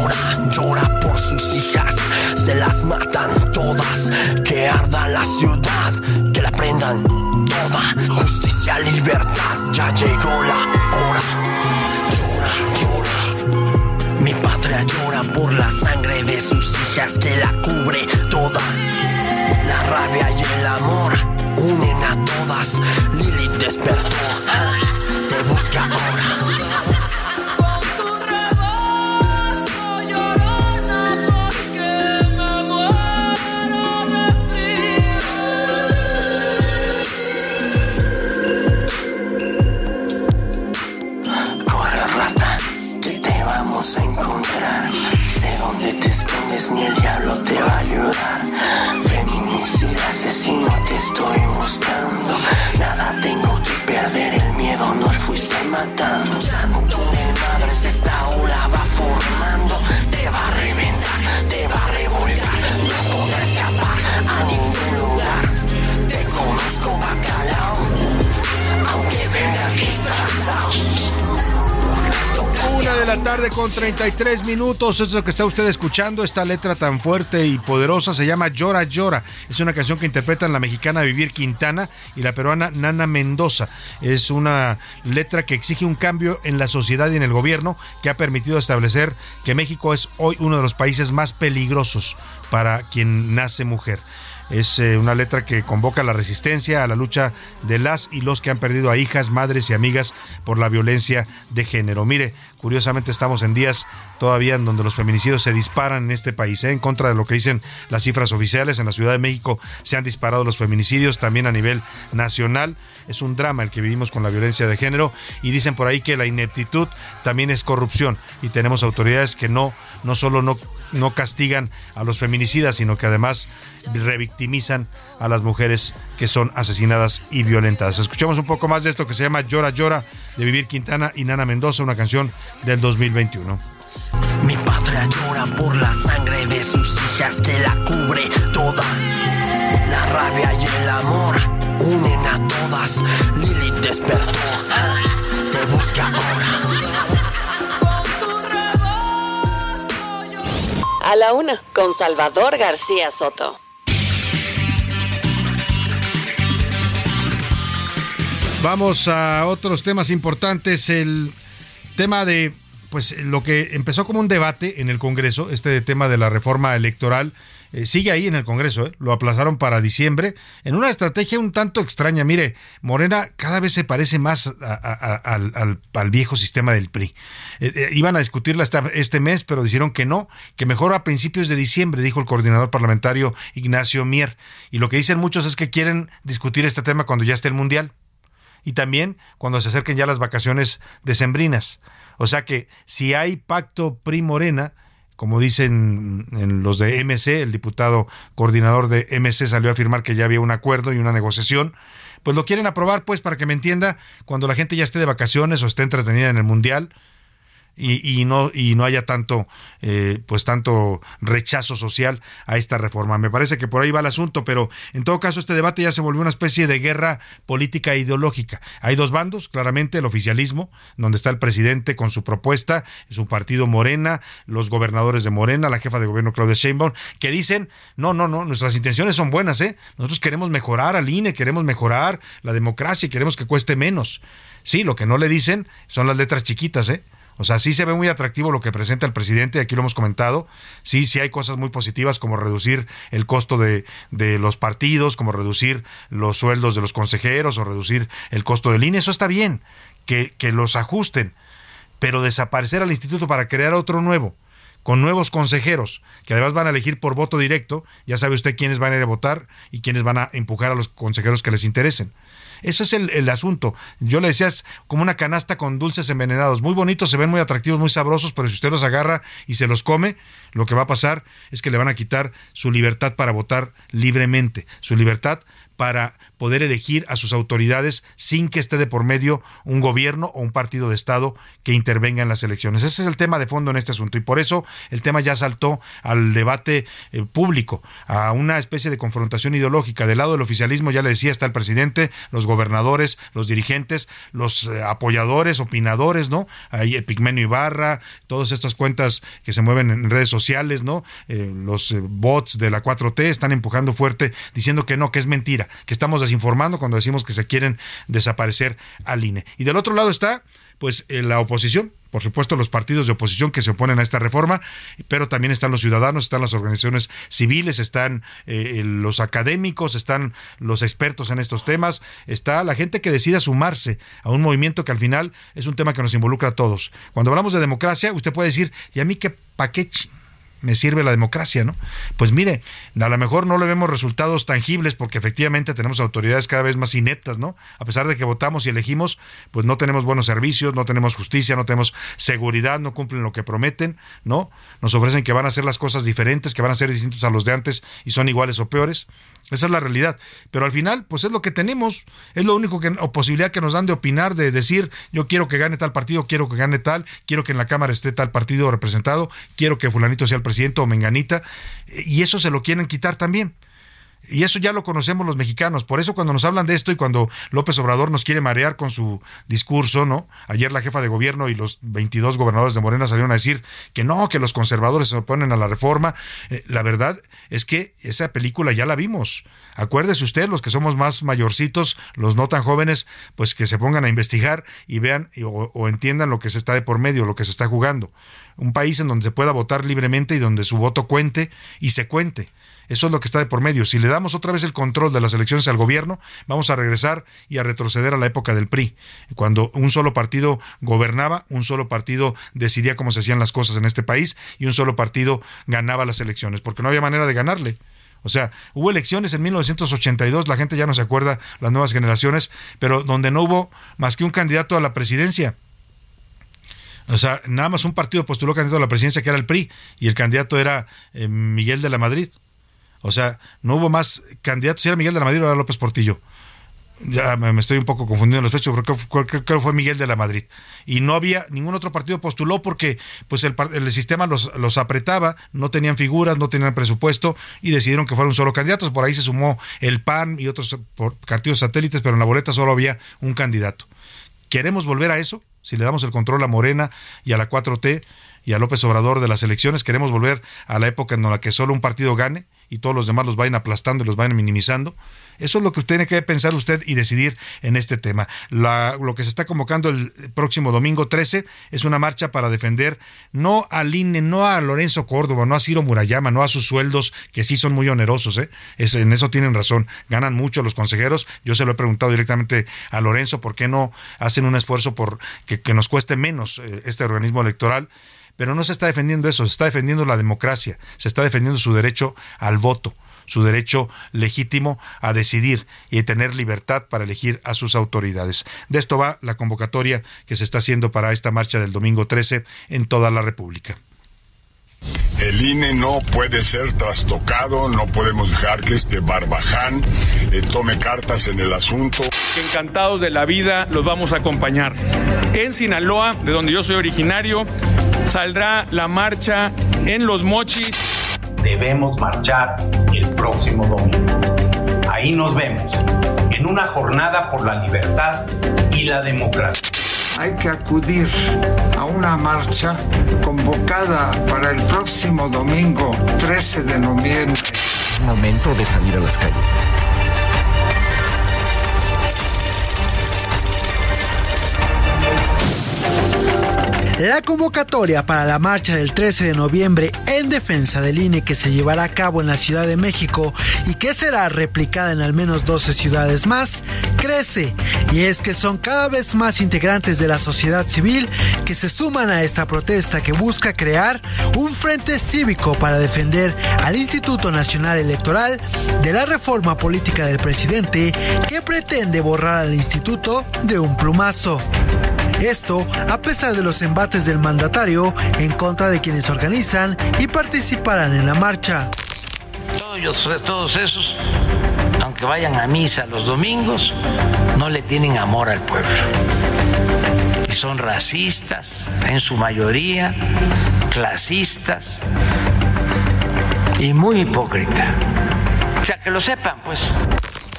Llora, llora por sus hijas. Se las matan todas. Que arda la ciudad, que la prendan toda. Justicia, libertad, ya llegó la hora. Llora, llora. Mi patria llora por la sangre de sus hijas que la cubre toda. La rabia y el amor unen a todas. Lili despertó, te busca ahora. 33 minutos. Esto es lo que está usted escuchando. Esta letra tan fuerte y poderosa se llama Llora Llora. Es una canción que interpretan la mexicana Vivir Quintana y la peruana Nana Mendoza. Es una letra que exige un cambio en la sociedad y en el gobierno que ha permitido establecer que México es hoy uno de los países más peligrosos para quien nace mujer. Es eh, una letra que convoca a la resistencia, a la lucha de las y los que han perdido a hijas, madres y amigas por la violencia de género. Mire, curiosamente estamos en días todavía en donde los feminicidios se disparan en este país, ¿eh? en contra de lo que dicen las cifras oficiales. En la Ciudad de México se han disparado los feminicidios, también a nivel nacional. Es un drama el que vivimos con la violencia de género y dicen por ahí que la ineptitud también es corrupción y tenemos autoridades que no, no solo no no castigan a los feminicidas, sino que además revictimizan a las mujeres que son asesinadas y violentadas. Escuchamos un poco más de esto que se llama Llora Llora de Vivir Quintana y Nana Mendoza, una canción del 2021. Mi patria llora por la sangre de sus hijas que la cubre toda. La rabia y el amor unen a todas. Lilith despertó, te busca ahora. A la una, con Salvador García Soto. Vamos a otros temas importantes. El tema de, pues, lo que empezó como un debate en el Congreso, este tema de la reforma electoral, eh, sigue ahí en el Congreso, ¿eh? lo aplazaron para diciembre, en una estrategia un tanto extraña. Mire, Morena cada vez se parece más al, viejo sistema del PRI. Eh, iban a discutirla este mes, pero dijeron que no, que mejor a principios de diciembre, dijo el coordinador parlamentario Ignacio Mier. Y lo que dicen muchos es que quieren discutir este tema cuando ya esté el Mundial. Y también cuando se acerquen ya las vacaciones decembrinas. O sea que si hay pacto PRI-Morena, como dicen en los de MC, el diputado coordinador de MC salió a afirmar que ya había un acuerdo y una negociación, pues lo quieren aprobar, pues para que me entienda, cuando la gente ya esté de vacaciones o esté entretenida en el Mundial, y, no y no haya tanto eh, pues tanto rechazo social a esta reforma. Me parece que por ahí va el asunto pero en todo caso este debate ya se volvió una especie de guerra política e ideológica. Hay dos bandos claramente el oficialismo donde está el presidente con su propuesta su partido Morena los gobernadores de Morena la jefa de gobierno Claudia Sheinbaum que dicen no no no nuestras intenciones son buenas eh nosotros queremos mejorar al INE queremos mejorar la democracia y queremos que cueste menos. Sí lo que no le dicen son las letras chiquitas eh o sea, sí se ve muy atractivo lo que presenta el presidente, aquí lo hemos comentado. Sí, sí hay cosas muy positivas como reducir el costo de, de los partidos, como reducir los sueldos de los consejeros o reducir el costo del INE. Eso está bien, que, que los ajusten. Pero desaparecer al instituto para crear otro nuevo, con nuevos consejeros, que además van a elegir por voto directo, ya sabe usted quiénes van a ir a votar y quiénes van a empujar a los consejeros que les interesen. Eso es el, asunto. Yo le decía, es como una canasta con dulces envenenados. Muy bonitos, se ven muy atractivos, muy sabrosos, pero si usted los agarra y se los come, lo que va a pasar es que le van a quitar su libertad para votar libremente, su libertad para poder elegir a sus autoridades sin que esté de por medio un gobierno o un partido de Estado que intervenga en las elecciones. Ese es el tema de fondo en este asunto y por eso el tema ya saltó al debate eh, público, a una especie de confrontación ideológica. Del lado del oficialismo, ya le decía, está el presidente, los gobernadores, los dirigentes, los eh, apoyadores, opinadores, ¿no? Ahí Epigmenio Ibarra, todas estas cuentas que se mueven en redes sociales, ¿no? Eh, los bots de la 4T están empujando fuerte diciendo que no, que es mentira, que estamos informando cuando decimos que se quieren desaparecer al INE. Y del otro lado está pues eh, la oposición, por supuesto los partidos de oposición que se oponen a esta reforma, pero también están los ciudadanos, están las organizaciones civiles, están eh, los académicos, están los expertos en estos temas, está la gente que decida sumarse a un movimiento que al final es un tema que nos involucra a todos. Cuando hablamos de democracia, usted puede decir, ¿y a mí qué paquete? Me sirve la democracia, ¿no? Pues mire, a lo mejor no le vemos resultados tangibles porque efectivamente tenemos autoridades cada vez más ineptas, ¿no? A pesar de que votamos y elegimos, pues no tenemos buenos servicios, no tenemos justicia, no tenemos seguridad, no cumplen lo que prometen, ¿no? Nos ofrecen que van a hacer las cosas diferentes, que van a ser distintos a los de antes y son iguales o peores. Esa es la realidad. Pero al final, pues es lo que tenemos, es lo único que, o posibilidad que nos dan de opinar, de decir, yo quiero que gane tal partido, quiero que gane tal, quiero que en la Cámara esté tal partido representado, quiero que fulanito sea el presidente o menganita, y eso se lo quieren quitar también. Y eso ya lo conocemos los mexicanos. Por eso cuando nos hablan de esto y cuando López Obrador nos quiere marear con su discurso, ¿no? Ayer la jefa de gobierno y los 22 gobernadores de Morena salieron a decir que no, que los conservadores se oponen a la reforma. Eh, la verdad es que esa película ya la vimos. Acuérdese usted, los que somos más mayorcitos, los no tan jóvenes, pues que se pongan a investigar y vean o, o entiendan lo que se está de por medio, lo que se está jugando. Un país en donde se pueda votar libremente y donde su voto cuente y se cuente. Eso es lo que está de por medio. Si le damos otra vez el control de las elecciones al gobierno, vamos a regresar y a retroceder a la época del PRI, cuando un solo partido gobernaba, un solo partido decidía cómo se hacían las cosas en este país y un solo partido ganaba las elecciones, porque no había manera de ganarle. O sea, hubo elecciones en 1982, la gente ya no se acuerda, las nuevas generaciones, pero donde no hubo más que un candidato a la presidencia. O sea, nada más un partido postuló candidato a la presidencia que era el PRI y el candidato era eh, Miguel de la Madrid. O sea, no hubo más candidatos. Si era Miguel de la Madrid o era López Portillo. Ya me, estoy un poco confundiendo en los hechos, pero creo, que fue Miguel de la Madrid. Y no había, ningún otro partido postuló porque pues el, el sistema los, los, apretaba, no tenían figuras, no tenían presupuesto y decidieron que fuera un solo candidato. Por ahí se sumó el PAN y otros partidos satélites, pero en la boleta solo había un candidato. ¿Queremos volver a eso? Si le damos el control a Morena y a la 4T y a López Obrador de las elecciones, ¿queremos volver a la época en la que solo un partido gane? Y todos los demás los vayan aplastando y los vayan minimizando. Eso es lo que usted tiene que pensar usted y decidir en este tema. lo que se está convocando el próximo domingo 13 es una marcha para defender no al INE, no a Lorenzo Córdoba, no a Ciro Murayama, no a sus sueldos, que sí son muy onerosos. ¿eh? Es, en eso tienen razón. Ganan mucho los consejeros. Yo se lo he preguntado directamente a Lorenzo por qué no hacen un esfuerzo por que, que nos cueste menos eh, este organismo electoral pero no se está defendiendo eso, se está defendiendo la democracia, se está defendiendo su derecho al voto, su derecho legítimo a decidir y a tener libertad para elegir a sus autoridades. De esto va la convocatoria que se está haciendo para esta marcha del domingo 13 en toda la República. El INE no puede ser trastocado, no podemos dejar que este barbaján eh, tome cartas en el asunto. Encantados de la vida, los vamos a acompañar. En Sinaloa, de donde yo soy originario, saldrá la marcha en Los Mochis. Debemos marchar el próximo domingo. Ahí nos vemos, en una jornada por la libertad y la democracia hay que acudir a una marcha convocada para el próximo domingo 13 de noviembre. Es momento de salir a las calles. La convocatoria para la marcha del 13 de noviembre en defensa del INE que se llevará a cabo en la Ciudad de México y que será replicada en al menos 12 ciudades más crece. Y es que son cada vez más integrantes de la sociedad civil que se suman a esta protesta que busca crear un frente cívico para defender al Instituto Nacional Electoral de la reforma política del presidente que pretende borrar al instituto de un plumazo. Esto a pesar de los embates del mandatario en contra de quienes organizan y participarán en la marcha. Todos, todos esos, aunque vayan a misa los domingos, no le tienen amor al pueblo. Y son racistas en su mayoría, clasistas y muy hipócritas. O sea, que lo sepan, pues.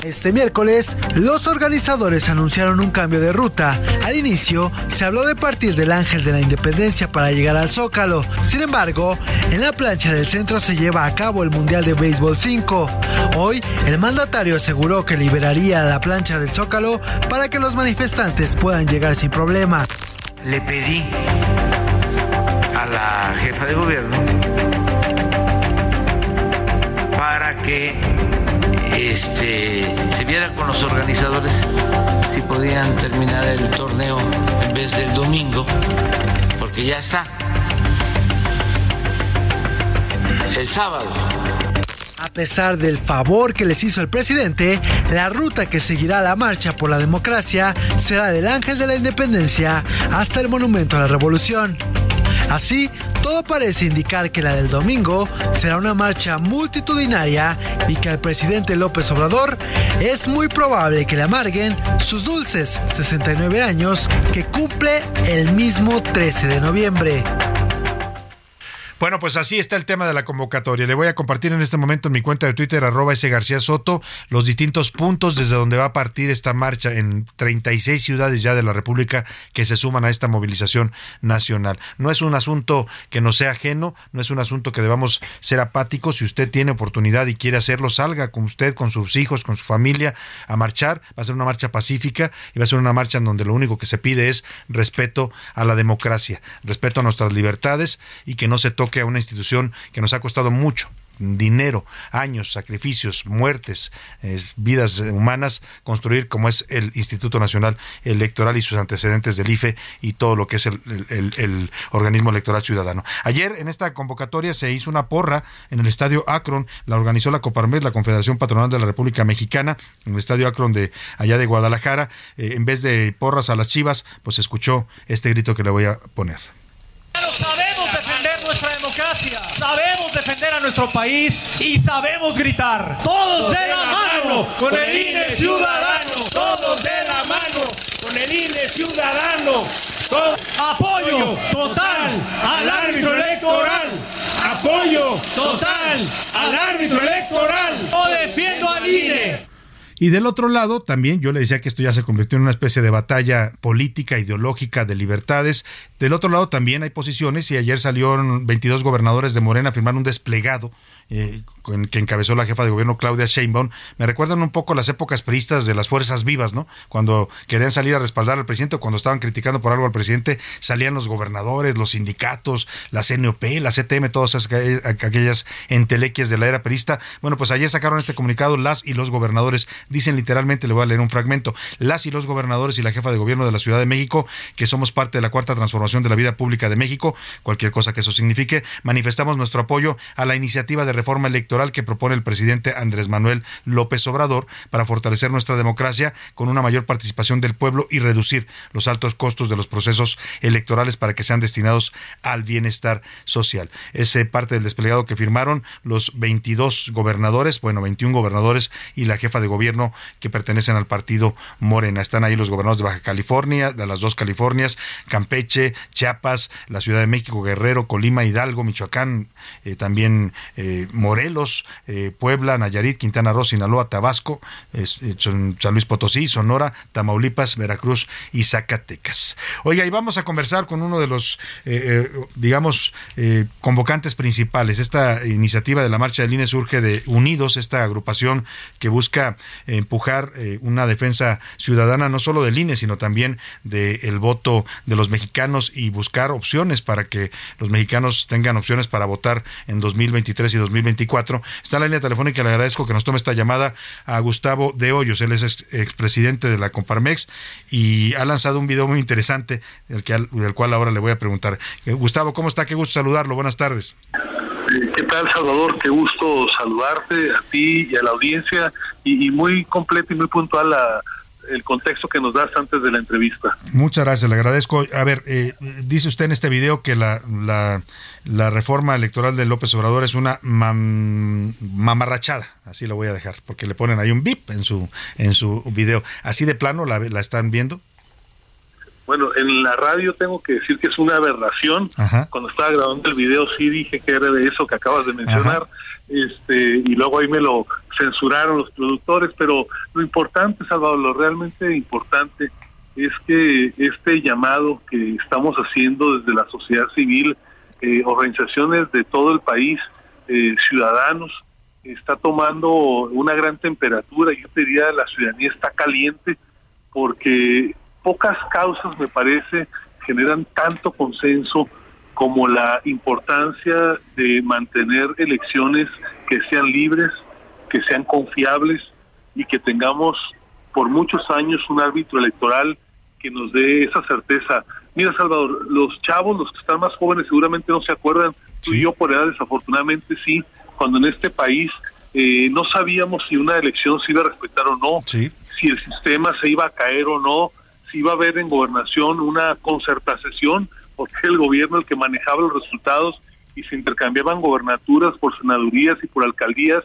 Este miércoles, los organizadores anunciaron un cambio de ruta. Al inicio, se habló de partir del Ángel de la Independencia para llegar al Zócalo. Sin embargo, en la plancha del centro se lleva a cabo el Mundial de Béisbol 5. Hoy, el mandatario aseguró que liberaría la plancha del Zócalo para que los manifestantes puedan llegar sin problema. Le pedí a la jefa de gobierno para que este, se viera con los organizadores si podían terminar el torneo en vez del domingo, porque ya está el sábado. A pesar del favor que les hizo el presidente, la ruta que seguirá la marcha por la democracia será del Ángel de la Independencia hasta el Monumento a la Revolución. Así, todo parece indicar que la del domingo será una marcha multitudinaria y que al presidente López Obrador es muy probable que le amarguen sus dulces 69 años que cumple el mismo 13 de noviembre. Bueno, pues así está el tema de la convocatoria. Le voy a compartir en este momento en mi cuenta de Twitter, arroba ese García Soto, los distintos puntos desde donde va a partir esta marcha en 36 ciudades ya de la República que se suman a esta movilización nacional. No es un asunto que nos sea ajeno, no es un asunto que debamos ser apáticos. Si usted tiene oportunidad y quiere hacerlo, salga con usted, con sus hijos, con su familia a marchar. Va a ser una marcha pacífica y va a ser una marcha en donde lo único que se pide es respeto a la democracia, respeto a nuestras libertades y que no se toque a una institución que nos ha costado mucho dinero, años, sacrificios, muertes, eh, vidas humanas, construir como es el Instituto Nacional Electoral y sus antecedentes del IFE y todo lo que es el, organismo electoral ciudadano. Ayer en esta convocatoria se hizo una porra en el Estadio Akron, la organizó la Coparmes, la Confederación Patronal de la República Mexicana, en el Estadio Akron de allá de Guadalajara, eh, en vez de porras a las chivas, pues escuchó este grito que le voy a poner. Sabemos defender nuestra democracia, sabemos defender a nuestro país y sabemos gritar. Todos de la mano con el INE ciudadano. Todos de la mano con el INE ciudadano. Apoyo total al árbitro electoral. Apoyo total al árbitro electoral. O defiendo al INE. Y del otro lado, también yo le decía que esto ya se convirtió en una especie de batalla política, ideológica, de libertades. Del otro lado también hay posiciones y ayer salieron 22 gobernadores de Morena a firmar un desplegado eh, que encabezó la jefa de gobierno Claudia Sheinbaum, me recuerdan un poco las épocas peristas de las fuerzas vivas, ¿no? Cuando querían salir a respaldar al presidente cuando estaban criticando por algo al presidente, salían los gobernadores, los sindicatos, la CNOP, la CTM, todas aquellas entelequias de la era perista. Bueno, pues ayer sacaron este comunicado las y los gobernadores, dicen literalmente, le voy a leer un fragmento, las y los gobernadores y la jefa de gobierno de la Ciudad de México, que somos parte de la cuarta transformación de la vida pública de México, cualquier cosa que eso signifique, manifestamos nuestro apoyo a la iniciativa de reforma electoral que propone el presidente Andrés Manuel López Obrador para fortalecer nuestra democracia con una mayor participación del pueblo y reducir los altos costos de los procesos electorales para que sean destinados al bienestar social. Es parte del desplegado que firmaron los 22 gobernadores, bueno, 21 gobernadores y la jefa de gobierno que pertenecen al partido Morena. Están ahí los gobernadores de Baja California, de las dos Californias, Campeche, Chiapas, la Ciudad de México, Guerrero, Colima, Hidalgo, Michoacán, eh, también eh, Morelos, eh, Puebla, Nayarit, Quintana Roo, Sinaloa, Tabasco, eh, San Luis Potosí, Sonora, Tamaulipas, Veracruz y Zacatecas. Oiga, y vamos a conversar con uno de los, digamos, convocantes principales. Esta iniciativa de la Marcha del INE surge de Unidos, esta agrupación que busca empujar una defensa ciudadana no solo del INE, sino también del voto de los mexicanos y buscar opciones para que los mexicanos tengan opciones para votar en 2023 y 2024. Está en la línea telefónica, le agradezco que nos tome esta llamada a Gustavo de Hoyos, él es expresidente de la Comparmex y ha lanzado un video muy interesante del, que, del cual ahora le voy a preguntar. Eh, Gustavo, ¿cómo está? Qué gusto saludarlo, buenas tardes. ¿Qué tal, Salvador? Qué gusto saludarte a ti y a la audiencia y muy completo y muy puntual la el contexto que nos das antes de la entrevista. Muchas gracias, le agradezco. A ver, eh, dice usted en este video que la, la, la, reforma electoral de López Obrador es una mamarrachada, así lo voy a dejar, porque le ponen ahí un bip en su, en su video. ¿Así de plano la, la están viendo? Bueno, en la radio tengo que decir que es una aberración. Cuando estaba grabando el video sí dije que era de eso que acabas de mencionar. Este, y luego ahí me lo censuraron los productores, pero lo importante, Salvador, lo realmente importante es que este llamado que estamos haciendo desde la sociedad civil, eh, organizaciones de todo el país, eh, ciudadanos, está tomando una gran temperatura. Yo diría la ciudadanía está caliente porque pocas causas, me parece, generan tanto consenso como la importancia de mantener elecciones que sean libres, que sean confiables y que tengamos por muchos años un árbitro electoral que nos dé esa certeza. Mira, Salvador, los chavos, los que están más jóvenes, seguramente no se acuerdan, tú y yo por edad desafortunadamente sí, cuando en este país eh, no sabíamos si una elección se iba a respetar o no, si el sistema se iba a caer o no, si iba a haber en gobernación una concertación, porque el gobierno el que manejaba los resultados y se intercambiaban gobernaturas por senadurías y por alcaldías,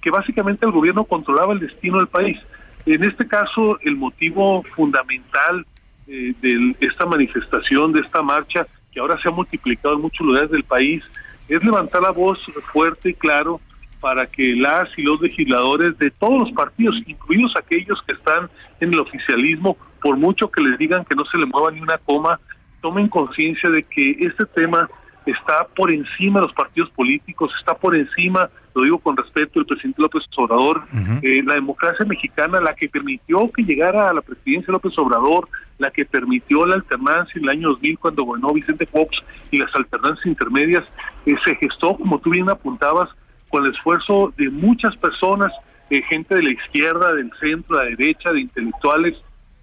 que básicamente el gobierno controlaba el destino del país. En este caso, el motivo fundamental eh, de esta manifestación, de esta marcha, que ahora se ha multiplicado en muchos lugares del país, es levantar la voz fuerte y claro para que las y los legisladores de todos los partidos, incluidos aquellos que están en el oficialismo, por mucho que les digan que no se le mueva ni una coma, tomen conciencia de que este tema está por encima de los partidos políticos, está por encima, lo digo con respeto, el presidente López Obrador, eh, la democracia mexicana, la que permitió que llegara a la presidencia López Obrador, la que permitió la alternancia en el año 2000 cuando gobernó Vicente Fox y las alternancias intermedias, eh, se gestó, como tú bien apuntabas, con el esfuerzo de muchas personas, eh, gente de la izquierda, del centro, de la derecha, de intelectuales,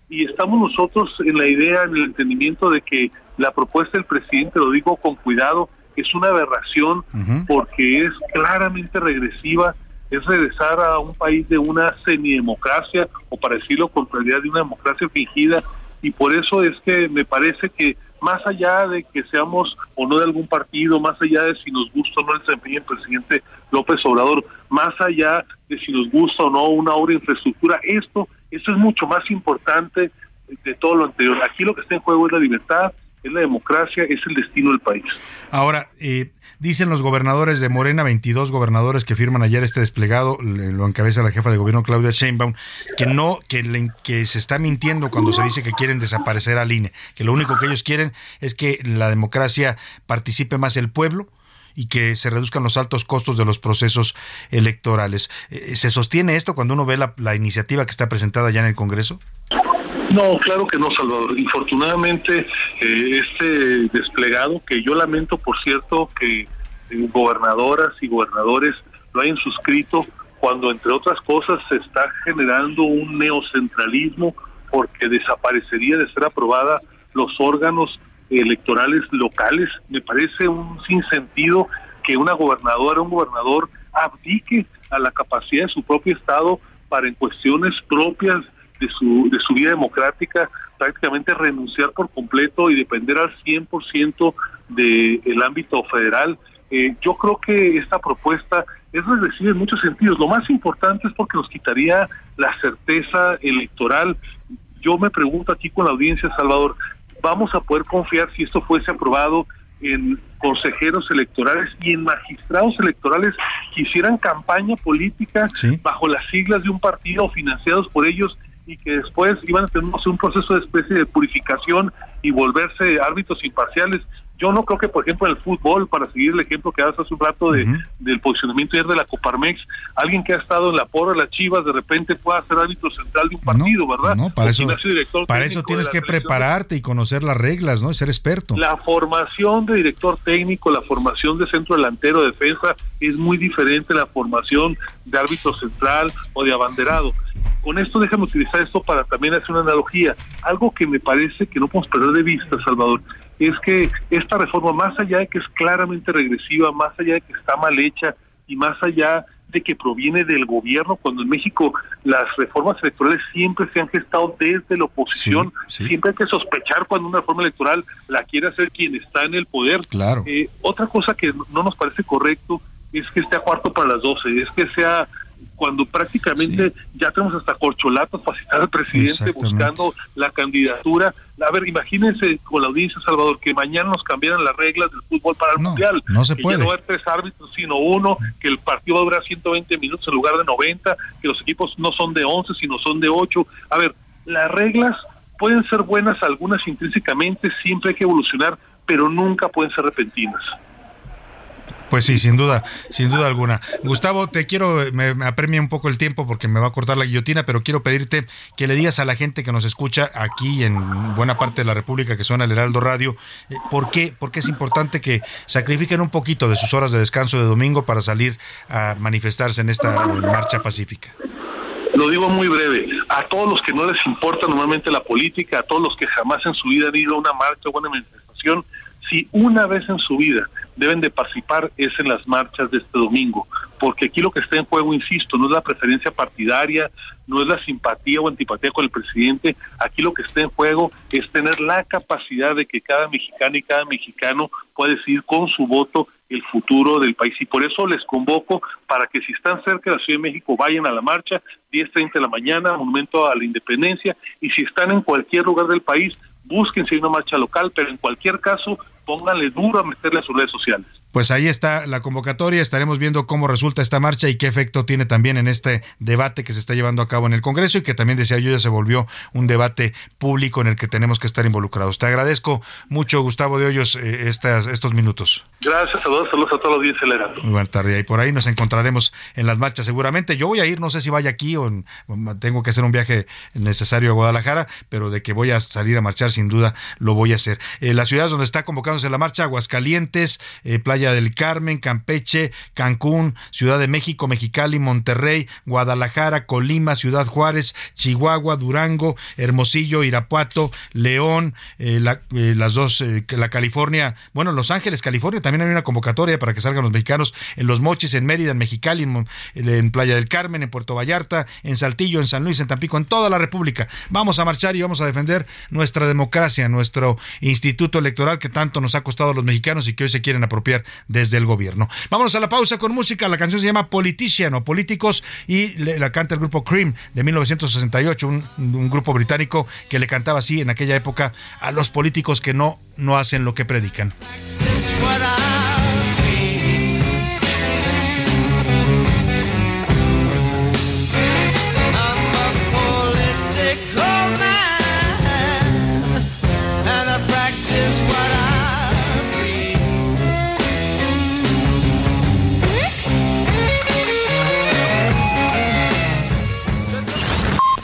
y estamos nosotros en la idea, en el entendimiento de que la propuesta del presidente, lo digo con cuidado, es una aberración porque es claramente regresiva, es regresar a un país de una semidemocracia o para decirlo con realidad de una democracia fingida y por eso es que me parece que más allá de que seamos o no de algún partido, más allá de si nos gusta o no el desempeño del presidente López Obrador, más allá de si nos gusta o no una obra de infraestructura, esto, esto es mucho más importante de todo lo anterior. Aquí lo que está en juego es la libertad, es la democracia, es el destino del país. Ahora, eh, dicen los gobernadores de Morena, 22 gobernadores que firman ayer este desplegado, lo encabeza la jefa de gobierno Claudia Sheinbaum, que no, que, que se está mintiendo cuando se dice que quieren desaparecer al INE, que lo único que ellos quieren es que la democracia participe más el pueblo y que se reduzcan los altos costos de los procesos electorales. Eh, ¿Se sostiene esto cuando uno ve la, la iniciativa que está presentada ya en el Congreso? No, claro que no, Salvador. Infortunadamente, eh, este desplegado, que yo lamento, por cierto, que eh, gobernadoras y gobernadores lo hayan suscrito, cuando entre otras cosas se está generando un neocentralismo porque desaparecería de ser aprobada los órganos electorales locales. Me parece un sinsentido que una gobernadora, un gobernador abdique a la capacidad de su propio Estado para en cuestiones propias de su, de su vida democrática, prácticamente renunciar por completo y depender al 100% del ámbito federal. Eh, yo creo que esta propuesta es regresiva en muchos sentidos. Lo más importante es porque nos quitaría la certeza electoral. Yo me pregunto aquí con la audiencia, Salvador, ¿vamos a poder confiar si esto fuese aprobado en consejeros electorales y en magistrados electorales que hicieran campaña política bajo las siglas de un partido financiados por ellos y que después iban a tener un proceso de especie de purificación y volverse árbitros imparciales. Yo no creo que, por ejemplo, en el fútbol, para seguir el ejemplo que das hace un rato de, del posicionamiento ayer de la Coparmex, alguien que ha estado en la porra de las Chivas de repente pueda ser árbitro central de un partido, ¿verdad? No, para eso, para eso tienes que prepararte y conocer las reglas, ¿no? Y ser experto. La formación de director técnico, la formación de centro delantero, defensa, es muy diferente a la formación de árbitro central o de abanderado. Con esto déjame utilizar esto para también hacer una analogía. Algo que me parece que no podemos perder de vista, Salvador, es que esta reforma, más allá de que es claramente regresiva, más allá de que está mal hecha y más allá de que proviene del gobierno, cuando en México las reformas electorales siempre se han gestado desde la oposición, siempre hay que sospechar cuando una reforma electoral la quiere hacer quien está en el poder. Claro. Eh, otra cosa que no nos parece correcto es que esté a cuarto para las doce, es que sea cuando prácticamente ya tenemos hasta corcholatos para citar al presidente buscando la candidatura. A ver, imagínense con la audiencia, Salvador, que mañana nos cambiaran las reglas del fútbol para el Mundial. No se que puede. Ya no hay tres árbitros, sino uno, que el partido va a durar 120 minutos en lugar de 90, que los equipos no son de 11, sino son de 8. A ver, las reglas pueden ser buenas algunas intrínsecamente, siempre hay que evolucionar, pero nunca pueden ser repentinas. Pues sí, sin duda, sin duda alguna. Gustavo, te quiero, me, apremia un poco el tiempo porque me va a cortar la guillotina, pero quiero pedirte que le digas a la gente que nos escucha aquí en buena parte de la República que suena el Heraldo Radio, eh, ¿por qué, por qué es importante que sacrifiquen un poquito de sus horas de descanso de domingo para salir a manifestarse en esta marcha pacífica. Lo digo muy breve, a todos los que no les importa normalmente la política, a todos los que jamás en su vida han ido a una marcha o una manifestación, si una vez en su vida deben de participar es en las marchas de este domingo, porque aquí lo que está en juego, insisto, no es la preferencia partidaria, no es la simpatía o antipatía con el presidente, aquí lo que está en juego es tener la capacidad de que cada mexicana y cada mexicano pueda decidir con su voto el futuro del país. Y por eso les convoco para que si están cerca de la Ciudad de México vayan a la marcha, 10.30 de la mañana, Monumento a la Independencia, y si están en cualquier lugar del país, hay una marcha local, pero en cualquier caso pónganle duro a meterle a sus redes sociales. Pues ahí está la convocatoria. Estaremos viendo cómo resulta esta marcha y qué efecto tiene también en este debate que se está llevando a cabo en el Congreso y que también decía yo ya se volvió un debate público en el que tenemos que estar involucrados. Te agradezco mucho, Gustavo de Hoyos, eh, estas, estos minutos. Gracias, saludos, saludos a todos los días, Muy buena tarde. Y por ahí nos encontraremos en las marchas seguramente. Yo voy a ir, no sé si vaya aquí o tengo que hacer un viaje necesario a Guadalajara, pero de que voy a salir a marchar, sin duda lo voy a hacer. Eh, las ciudades donde está convocándose la marcha, Aguascalientes, eh, Playa del Carmen, Campeche, Cancún, Ciudad de México, Mexicali, Monterrey, Guadalajara, Colima, Ciudad Juárez, Chihuahua, Durango, Hermosillo, Irapuato, León, eh, eh, las dos, eh, la California, bueno, Los Ángeles, California, también hay una convocatoria para que salgan los mexicanos en Los Mochis, en Mérida, en Mexicali, en, en Playa del Carmen, en Puerto Vallarta, en Saltillo, en San Luis, en Tampico, en toda la República. Vamos a marchar y vamos a defender nuestra democracia, nuestro instituto electoral que tanto nos ha costado a los mexicanos y que hoy se quieren apropiar desde el gobierno. Vámonos a la pausa con música. La canción se llama Politician o Políticos y la canta el grupo Cream de 1968, un, un grupo británico que le cantaba así en aquella época a los políticos que no, no hacen lo que predican.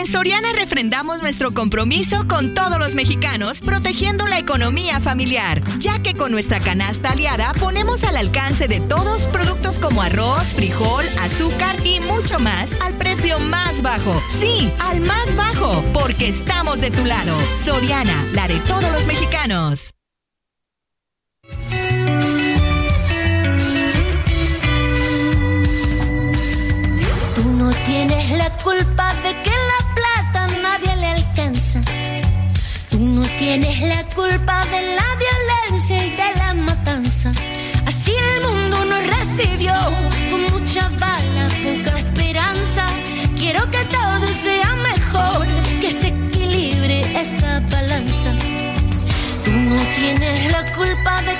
En Soriana refrendamos nuestro compromiso con todos los mexicanos, protegiendo la economía familiar, ya que con nuestra canasta aliada ponemos al alcance de todos productos como arroz, frijol, azúcar y mucho más al precio más bajo. Sí, al más bajo, porque estamos de tu lado. Soriana, la de todos los mexicanos. Tú no tienes la culpa de que Tienes la culpa de la violencia y de la matanza. Así el mundo nos recibió con mucha bala, poca esperanza. Quiero que todo sea mejor, que se equilibre esa balanza. Tú no tienes la culpa de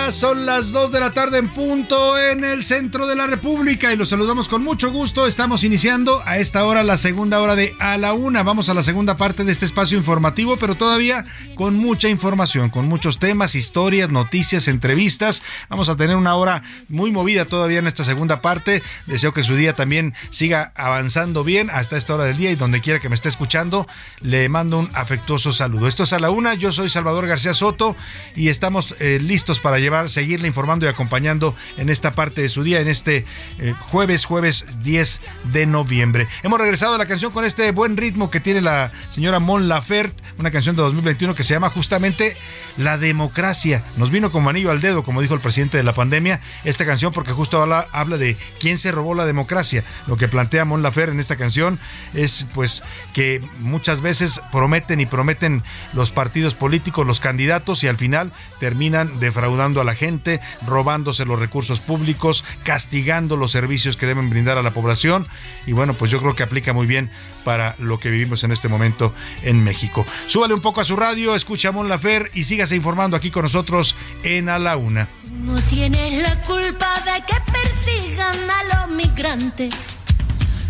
son las 2 de la tarde en punto en el centro de la República y los saludamos con mucho gusto. Estamos iniciando a esta hora la segunda hora de A la Una. Vamos a la segunda parte de este espacio informativo, pero todavía con mucha información, con muchos temas, historias, noticias, entrevistas. Vamos a tener una hora muy movida todavía en esta segunda parte. Deseo que su día también siga avanzando bien hasta esta hora del día y donde quiera que me esté escuchando, le mando un afectuoso saludo. Esto es A la Una. Yo soy Salvador García Soto y estamos eh, listos para llevar, seguirle informando y acompañando en esta parte de su día, en este eh, jueves, jueves 10 de noviembre. Hemos regresado a la canción con este buen ritmo que tiene la señora Mon Laferte, una canción de 2021 que se llama justamente La democracia. Nos vino como anillo al dedo, como dijo el presidente de la pandemia, esta canción porque justo habla, habla de quién se robó la democracia. Lo que plantea Mon Laferte en esta canción es pues que muchas veces prometen y prometen los partidos políticos, los candidatos y al final terminan de defraudando a la gente, robándose los recursos públicos, castigando los servicios que deben brindar a la población. Y bueno, pues yo creo que aplica muy bien para lo que vivimos en este momento en México. Súbale un poco a su radio, escucha a Mon Lafer y sígase informando aquí con nosotros en A la Una. No tienes la culpa de que persigan a los migrantes.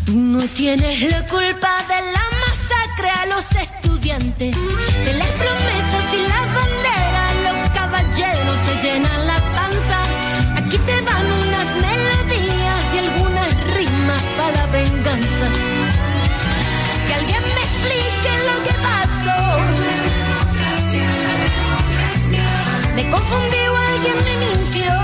No tienes la culpa de la masacre a los estudiantes, de las llena la panza. Aquí te van unas melodías y algunas rimas para la venganza. Que alguien me explique lo que pasó. La democracia, la. Me confundió, alguien me mintió.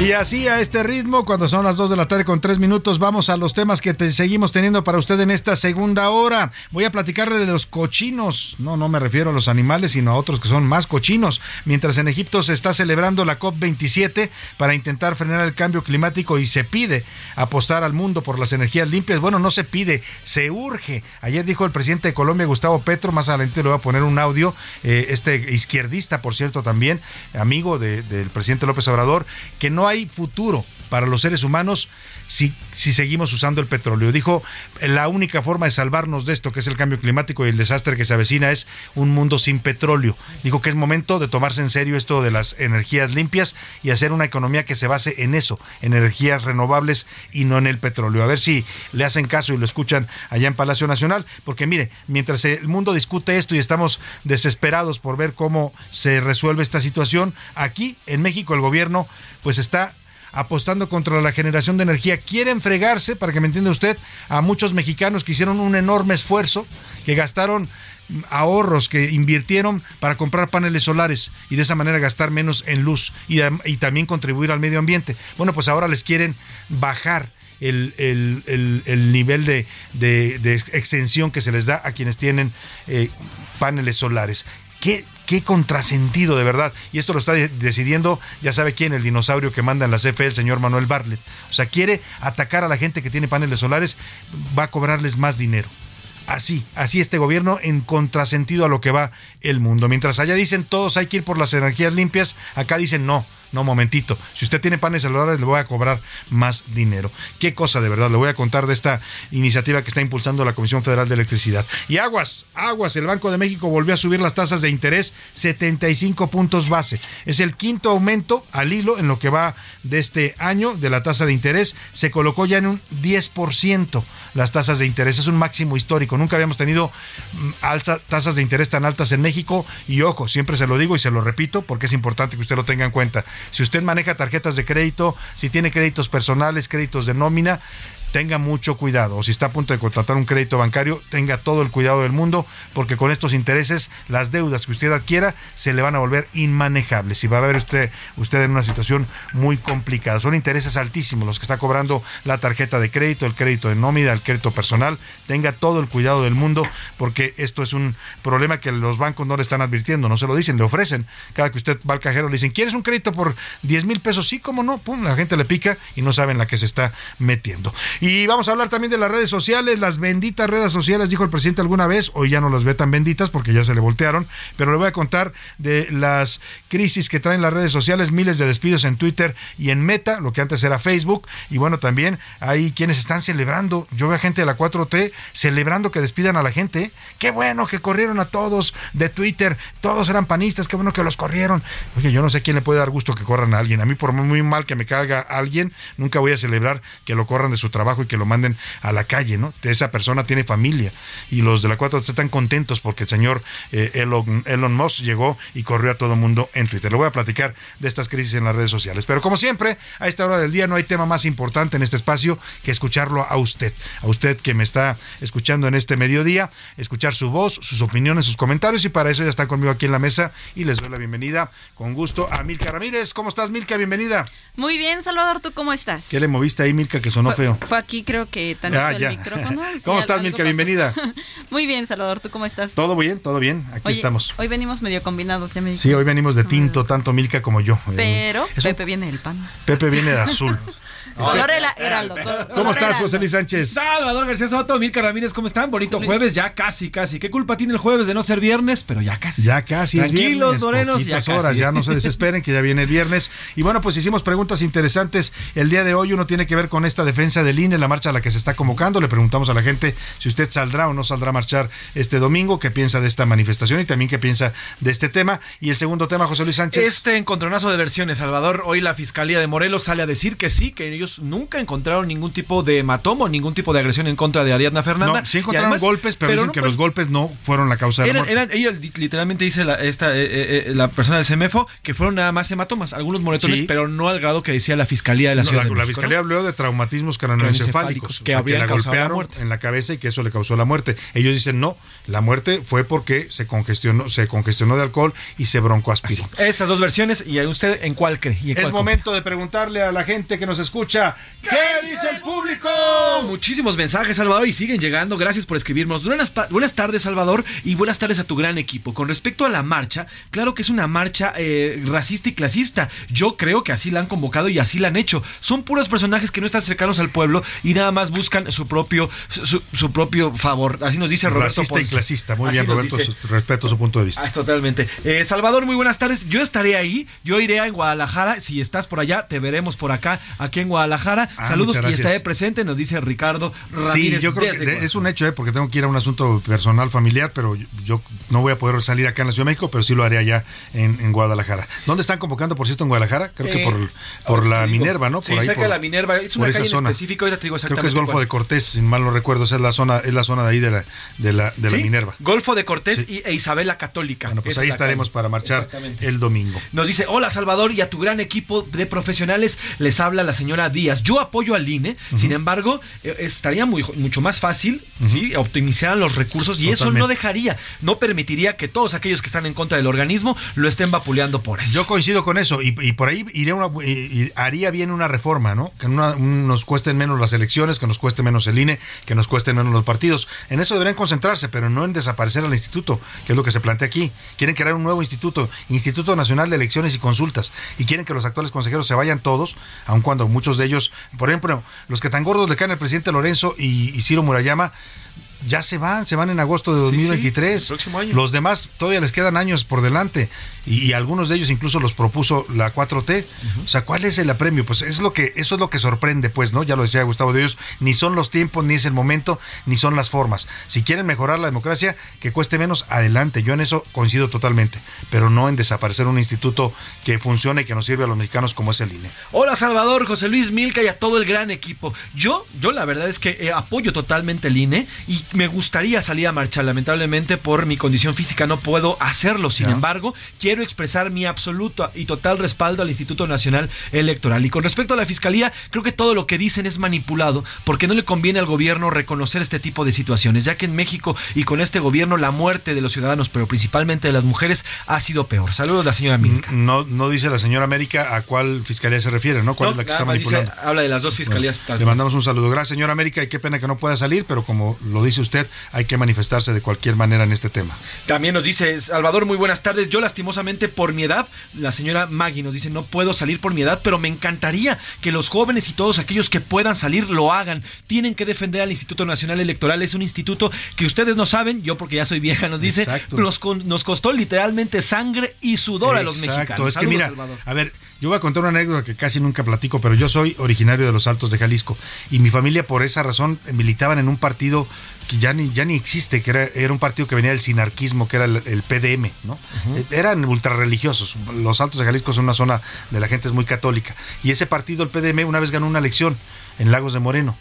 Y así a este ritmo, cuando son las 2 de la tarde con 3 minutos, vamos a los temas que te seguimos teniendo para usted en esta segunda hora. Voy a platicarle de los cochinos. No, no me refiero a los animales, sino a otros que son más cochinos. Mientras en Egipto se está celebrando la COP27 para intentar frenar el cambio climático y se pide apostar al mundo por las energías limpias. Bueno, no se pide, se urge. Ayer dijo el presidente de Colombia, Gustavo Petro, más adelante le voy a poner un audio, eh, este izquierdista, por cierto, también, amigo de- del presidente López Obrador, que no hay futuro para los seres humanos si, si seguimos usando el petróleo. Dijo, la única forma de salvarnos de esto, que es el cambio climático y el desastre que se avecina, es un mundo sin petróleo. Dijo que es momento de tomarse en serio esto de las energías limpias y hacer una economía que se base en eso, en energías renovables y no en el petróleo. A ver si le hacen caso y lo escuchan allá en Palacio Nacional, porque mire, mientras el mundo discute esto y estamos desesperados por ver cómo se resuelve esta situación, aquí en México el gobierno pues está apostando contra la generación de energía. Quieren fregarse, para que me entienda usted, a muchos mexicanos que hicieron un enorme esfuerzo, que gastaron ahorros, que invirtieron para comprar paneles solares y de esa manera gastar menos en luz y, am- y también contribuir al medio ambiente. Bueno, pues ahora les quieren bajar el, el- el- el nivel de, de- de exención que se les da a quienes tienen eh, paneles solares. ¿Qué, qué contrasentido de verdad. Y esto lo está de- decidiendo, ya sabe quién, el dinosaurio que manda en la CFE, el señor Manuel Bartlett. O sea, quiere atacar a la gente que tiene paneles solares, va a cobrarles más dinero. Así, así este gobierno en contrasentido a lo que va el mundo. Mientras allá dicen todos hay que ir por las energías limpias, acá dicen no, no, momentito. Si usted tiene paneles solares, le voy a cobrar más dinero. Qué cosa de verdad. Le voy a contar de esta iniciativa que está impulsando la Comisión Federal de Electricidad. Y aguas, aguas. El Banco de México volvió a subir las tasas de interés 75 puntos base. Es el quinto aumento al hilo en lo que va de este año de la tasa de interés. Se colocó ya en un 10% las tasas de interés. Es un máximo histórico. Nunca habíamos tenido mm, tasas de interés tan altas en México. Y ojo, siempre se lo digo y se lo repito porque es importante que usted lo tenga en cuenta. Si usted maneja tarjetas de crédito, si tiene créditos personales, créditos de nómina, tenga mucho cuidado. O si está a punto de contratar un crédito bancario, tenga todo el cuidado del mundo, porque con estos intereses, las deudas que usted adquiera se le van a volver inmanejables y va a ver usted, usted en una situación muy complicada. Son intereses altísimos los que está cobrando la tarjeta de crédito, el crédito de nómina, el crédito personal. Tenga todo el cuidado del mundo, porque esto es un problema que los bancos no le están advirtiendo, no se lo dicen, le ofrecen. Cada que usted va al cajero le dicen, ¿quieres un crédito por 10 mil pesos? Sí, cómo no, pum, la gente le pica y no saben la que se está metiendo. Y vamos a hablar también de las redes sociales, las benditas redes sociales, dijo el presidente alguna vez, hoy ya no las ve tan benditas porque ya se le voltearon, pero le voy a contar de las crisis que traen las redes sociales, miles de despidos en Twitter y en Meta, lo que antes era Facebook, y bueno, también hay quienes están celebrando, yo veo a gente de la 4T celebrando que despidan a la gente, qué bueno que corrieron a todos de Twitter, todos eran panistas, qué bueno que los corrieron. Oye, yo no sé quién le puede dar gusto que corran a alguien, a mí por muy mal que me caiga alguien, nunca voy a celebrar que lo corran de su trabajo y que lo manden a la calle, ¿no? Esa persona tiene familia y los de la 4T están contentos porque el señor eh, Elon, Elon Musk llegó y corrió a todo el mundo en Twitter. Le voy a platicar de estas crisis en las redes sociales. Pero como siempre, a esta hora del día no hay tema más importante en este espacio que escucharlo a usted, a usted que me está escuchando en este mediodía, escuchar su voz, sus opiniones, sus comentarios y para eso ya está conmigo aquí en la mesa y les doy la bienvenida con gusto a Milka Ramírez. ¿Cómo estás, Milka? Bienvenida. Muy bien, Salvador, ¿tú cómo estás? ¿Qué le moviste ahí, Milka, que sonó Fue- feo? Fue aquí, creo que tantito Ah, el ya. micrófono. [LAUGHS] Sí, ¿Cómo estás, Milka? pasó. Bienvenida. [LAUGHS] Muy bien, Salvador, ¿tú cómo estás? Todo bien, todo bien. Aquí Oye, estamos. Hoy venimos medio combinados, ya me Sí, hoy venimos de tinto, tanto Milka como yo. Eh, Pero Pepe viene del pan. Pepe viene de azul. [LAUGHS] Color heraldo. ¿Cómo estás. José Luis Sánchez? Salvador García Soto, Milka Ramírez, ¿cómo están? Bonito jueves, ya casi, casi. ¿Qué culpa tiene el jueves de no ser viernes? Pero ya casi. Ya casi es Tranquilos, viernes, morenos, ya casi. horas, ya no se desesperen que ya viene el viernes. Y bueno, pues hicimos preguntas interesantes el día de hoy. Uno tiene que ver con esta defensa del INE, la marcha a la que se está convocando. Le preguntamos a la gente si usted saldrá o no saldrá a marchar este domingo, qué piensa de esta manifestación y también qué piensa de este tema. Y el segundo tema, José Luis Sánchez. Este encontronazo de versiones, Salvador. Hoy la Fiscalía de Morelos sale a decir que sí, que ellos ellos nunca encontraron ningún tipo de hematomo, ningún tipo de agresión en contra de Ariadna Fernanda. No, sí encontraron además- golpes, pero, dicen no, que los golpes no fueron la causa de la muerte. eran- ella li- literalmente dice la, esta, eh, eh, eh, la persona del CEMEFO que fueron nada más hematomas, algunos moretones, Sí. pero no al grado que decía la Fiscalía de la No, Ciudad la, de la México, fiscalía ¿no? habló de traumatismos Craneoencefálicos, que o sea, la la golpearon en la cabeza y que eso le causó la muerte. Ellos dicen no, la muerte fue porque se congestionó, se congestionó de alcohol y se broncoaspiró. Estas dos versiones, y usted en cuál cree. en Es cuál momento de preguntarle a la gente que nos escucha, ¿qué dice el público? Muchísimos mensajes, Salvador, y siguen llegando. Gracias por escribirnos. Buenas, buenas tardes, Salvador, y buenas tardes a tu gran equipo. Con respecto a la marcha, claro que es una marcha eh, racista y clasista. Yo creo que así la han convocado y así la han hecho. Son puros personajes que no están cercanos al pueblo y nada más buscan su propio, su, su propio favor. Así nos dice Roberto Racista y clasista. Muy Así bien, Roberto. dice. su- Respeto su punto de vista. Ah, totalmente. Eh, Salvador, muy buenas tardes. Yo estaré ahí. Yo iré a Guadalajara. Si estás por allá, te veremos por acá, aquí en Guadalajara. Ah, Saludos y estaré presente, nos dice Ricardo Sí, Ramírez. yo creo que es un hecho, ¿eh? porque tengo que ir a un asunto personal, familiar, pero yo, yo no voy a poder salir acá en la Ciudad de México, pero sí lo haré allá en, en Guadalajara. ¿Dónde están convocando, por cierto, en Guadalajara? Creo que Eh, por, la digo. Minerva, ¿no? Sí, por ahí, cerca por- de la Minerva. Es una calle en específico. Ahorita te digo Creo que es exactamente Golfo cuál. de Cortés, sin mal no recuerdo. Esa es la zona, es la zona de ahí de la, de la, de la Sí, Minerva. Golfo de Cortés y, e Isabela Católica. Bueno, pues ahí estaremos calle. para marchar Exactamente. el domingo. Nos dice, hola Salvador y a tu gran equipo de profesionales les habla la señora Díaz. Yo apoyo al INE, sin embargo, eh, estaría muy, mucho más fácil si optimizaran los recursos y eso no dejaría, no permitiría que todos aquellos que están en contra del organismo lo estén vapuleando por eso. Yo coincido con eso y, y por ahí iría una, y- y haría bien una reforma, ¿no? Que una- un- nos cuesten menos las elecciones, que nos cueste menos el INE, que nos cuesten menos los partidos. En eso deberían concentrarse, pero no en desaparecer al instituto, que es lo que se plantea aquí. Quieren crear un nuevo instituto, Instituto Nacional de Elecciones y Consultas, y quieren que los actuales consejeros se vayan todos, aun cuando muchos de ellos, por ejemplo, los que tan gordos le caen al presidente Lorenzo y, y Ciro Murayama, ya se van, se van en agosto de Sí, sí, 2023. el próximo año. Los demás todavía les quedan años por delante y, y algunos de ellos incluso los propuso la 4T. O sea, ¿cuál es el apremio? Pues es lo que eso es lo que sorprende, pues, ¿no? Ya lo decía Gustavo de ellos, ni son los tiempos, ni es el momento, ni son las formas. Si quieren mejorar la democracia, que cueste menos, adelante. Yo en eso coincido totalmente, pero no en desaparecer un instituto que funcione y que nos sirve a los mexicanos como es el INE. Hola Salvador, José Luis Milca y a todo el gran equipo. Yo, yo la verdad es que eh, apoyo totalmente el INE y me gustaría salir a marchar. Lamentablemente por mi condición física no puedo hacerlo. Sin embargo, quiero expresar mi absoluto y total respaldo al Instituto Nacional Electoral. Y con respecto a la Fiscalía, creo que todo lo que dicen es manipulado porque no le conviene al gobierno reconocer este tipo de situaciones, ya que en México y con este gobierno la muerte de los ciudadanos, pero principalmente de las mujeres, ha sido peor. Saludos la señora Milca. No, no dice la señora América a cuál fiscalía se refiere, ¿no? ¿Cuál No, es la que está más dice- manipulando? habla de las dos fiscalías. Bueno, le mandamos un saludo. Gracias, señora América, y qué pena que no pueda salir, pero como lo dice usted, hay que manifestarse de cualquier manera en este tema. También nos dice Salvador, muy buenas tardes. Yo lastimosamente por mi edad, la señora Maggie nos dice, no puedo salir por mi edad, pero me encantaría que los jóvenes y todos aquellos que puedan salir lo hagan. Tienen que defender al Instituto Nacional Electoral. Es un instituto que ustedes no saben, yo porque ya soy vieja, nos dice, nos, nos costó literalmente sangre y sudor a los Exacto, mexicanos. es que Saludos, mira, Salvador. a ver, yo voy a contar una anécdota que casi nunca platico, pero yo soy originario de los Altos de Jalisco y mi familia por esa razón militaban en un partido que ya ni, ya ni existe, que era, era un partido que venía del sinarquismo, que era el, el PDM, ¿no? Eh, Eran ultrarreligiosos. Los Altos de Jalisco son una zona de la gente es muy católica. Y ese partido, el PDM, una vez ganó una elección en Lagos de Moreno.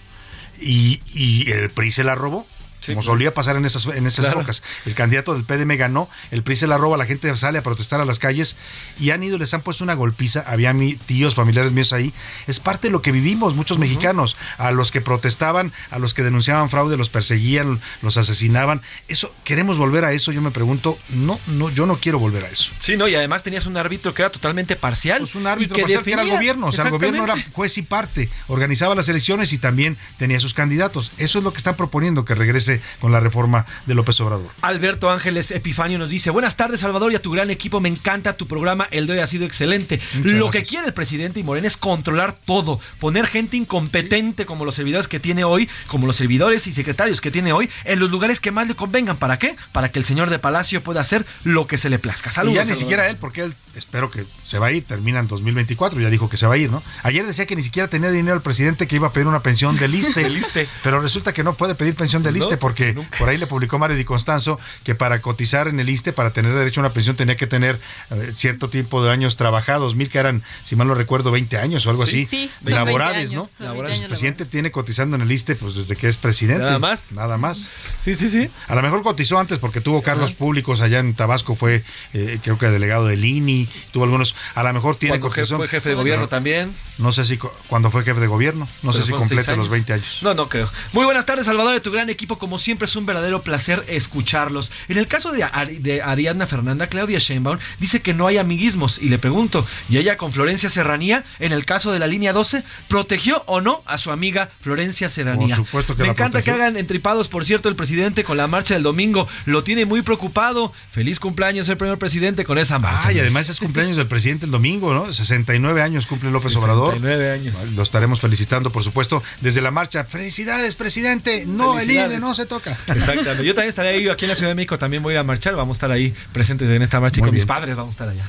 Y, y el PRI se la robó. Como solía pasar en esas, en esas Claro. épocas. El candidato del PDM ganó, el PRI se la roba, la gente sale a protestar a las calles y han ido, les han puesto una golpiza. Había mi, tíos, familiares míos ahí. Es parte de lo que vivimos muchos mexicanos. A los que protestaban, a los que denunciaban fraude, los perseguían, los asesinaban. Eso, ¿queremos volver a eso? Yo me pregunto, no, no, yo no quiero volver a eso. Sí, no, y además tenías un árbitro que era totalmente parcial. Pues un árbitro que parcial que era el definía- gobierno, o sea, el gobierno era juez y parte, organizaba las elecciones y también tenía sus candidatos. Eso es lo que están proponiendo, que regrese con la reforma de López Obrador. Alberto Ángeles Epifanio nos dice, buenas tardes Salvador y a tu gran equipo, me encanta tu programa, el de hoy ha sido excelente. Muchas Lo gracias. que quiere el presidente y Morena es controlar todo, poner gente incompetente como los servidores que tiene hoy, como los servidores y secretarios que tiene hoy, en los lugares que más le convengan. ¿Para qué? Para que el señor de Palacio pueda hacer lo que se le plazca. Saludos. y ya ni Salvador. siquiera él, porque él espero que se va a ir, termina en 2024, ya dijo que se va a ir, ¿no? Ayer decía que ni siquiera tenía dinero el presidente que iba a pedir una pensión del [LAUGHS] ISTE. Pero resulta que no puede pedir pensión del ISTE ISTE, porque por ahí le publicó Mario Di Constanzo que para cotizar en el ISTE, para tener derecho a una pensión, tenía que tener eh, cierto tiempo de años trabajados. Mil que eran, si mal no recuerdo, 20 años o algo Sí, así. sí, laborales, 20 ¿no? años, son 20 Laborales. El presidente tiene cotizando en el ISTE pues desde que es presidente. Nada más. Nada más. Sí, sí, sí. A lo mejor cotizó antes porque tuvo cargos públicos allá en Tabasco, fue eh, creo que delegado del INI, tuvo algunos, a lo mejor tiene Cuando cotización. fue jefe de gobierno también. No sé si cu- cuando fue jefe de gobierno, no sé si completa los años. 20 años. No, no creo. Muy buenas tardes, Salvador, de tu gran equipo. Como siempre, es un verdadero placer escucharlos. En el caso de, Ari- de Ariadna Fernanda, Claudia Sheinbaum dice que no hay amiguismos. Y le pregunto, ¿y ella con Florencia Serranía, en el caso de la línea 12, protegió o no a su amiga Florencia Serranía? Por supuesto que Me la encanta protegió. que hagan entripados, por cierto, el presidente con la marcha del domingo. Lo tiene muy preocupado. Feliz cumpleaños el primer presidente con esa marcha. Ah, y además es cumpleaños del presidente el domingo, ¿no? 69 años cumple López 69 Obrador. años. Lo estaremos felicitando, por supuesto, desde la marcha. Felicidades, presidente. No, el. INE no se toca. Exactamente. Yo también estaré ahí aquí en la Ciudad de México. También voy a ir a marchar. Vamos a estar ahí presentes en esta marcha y con mis padres vamos a estar allá.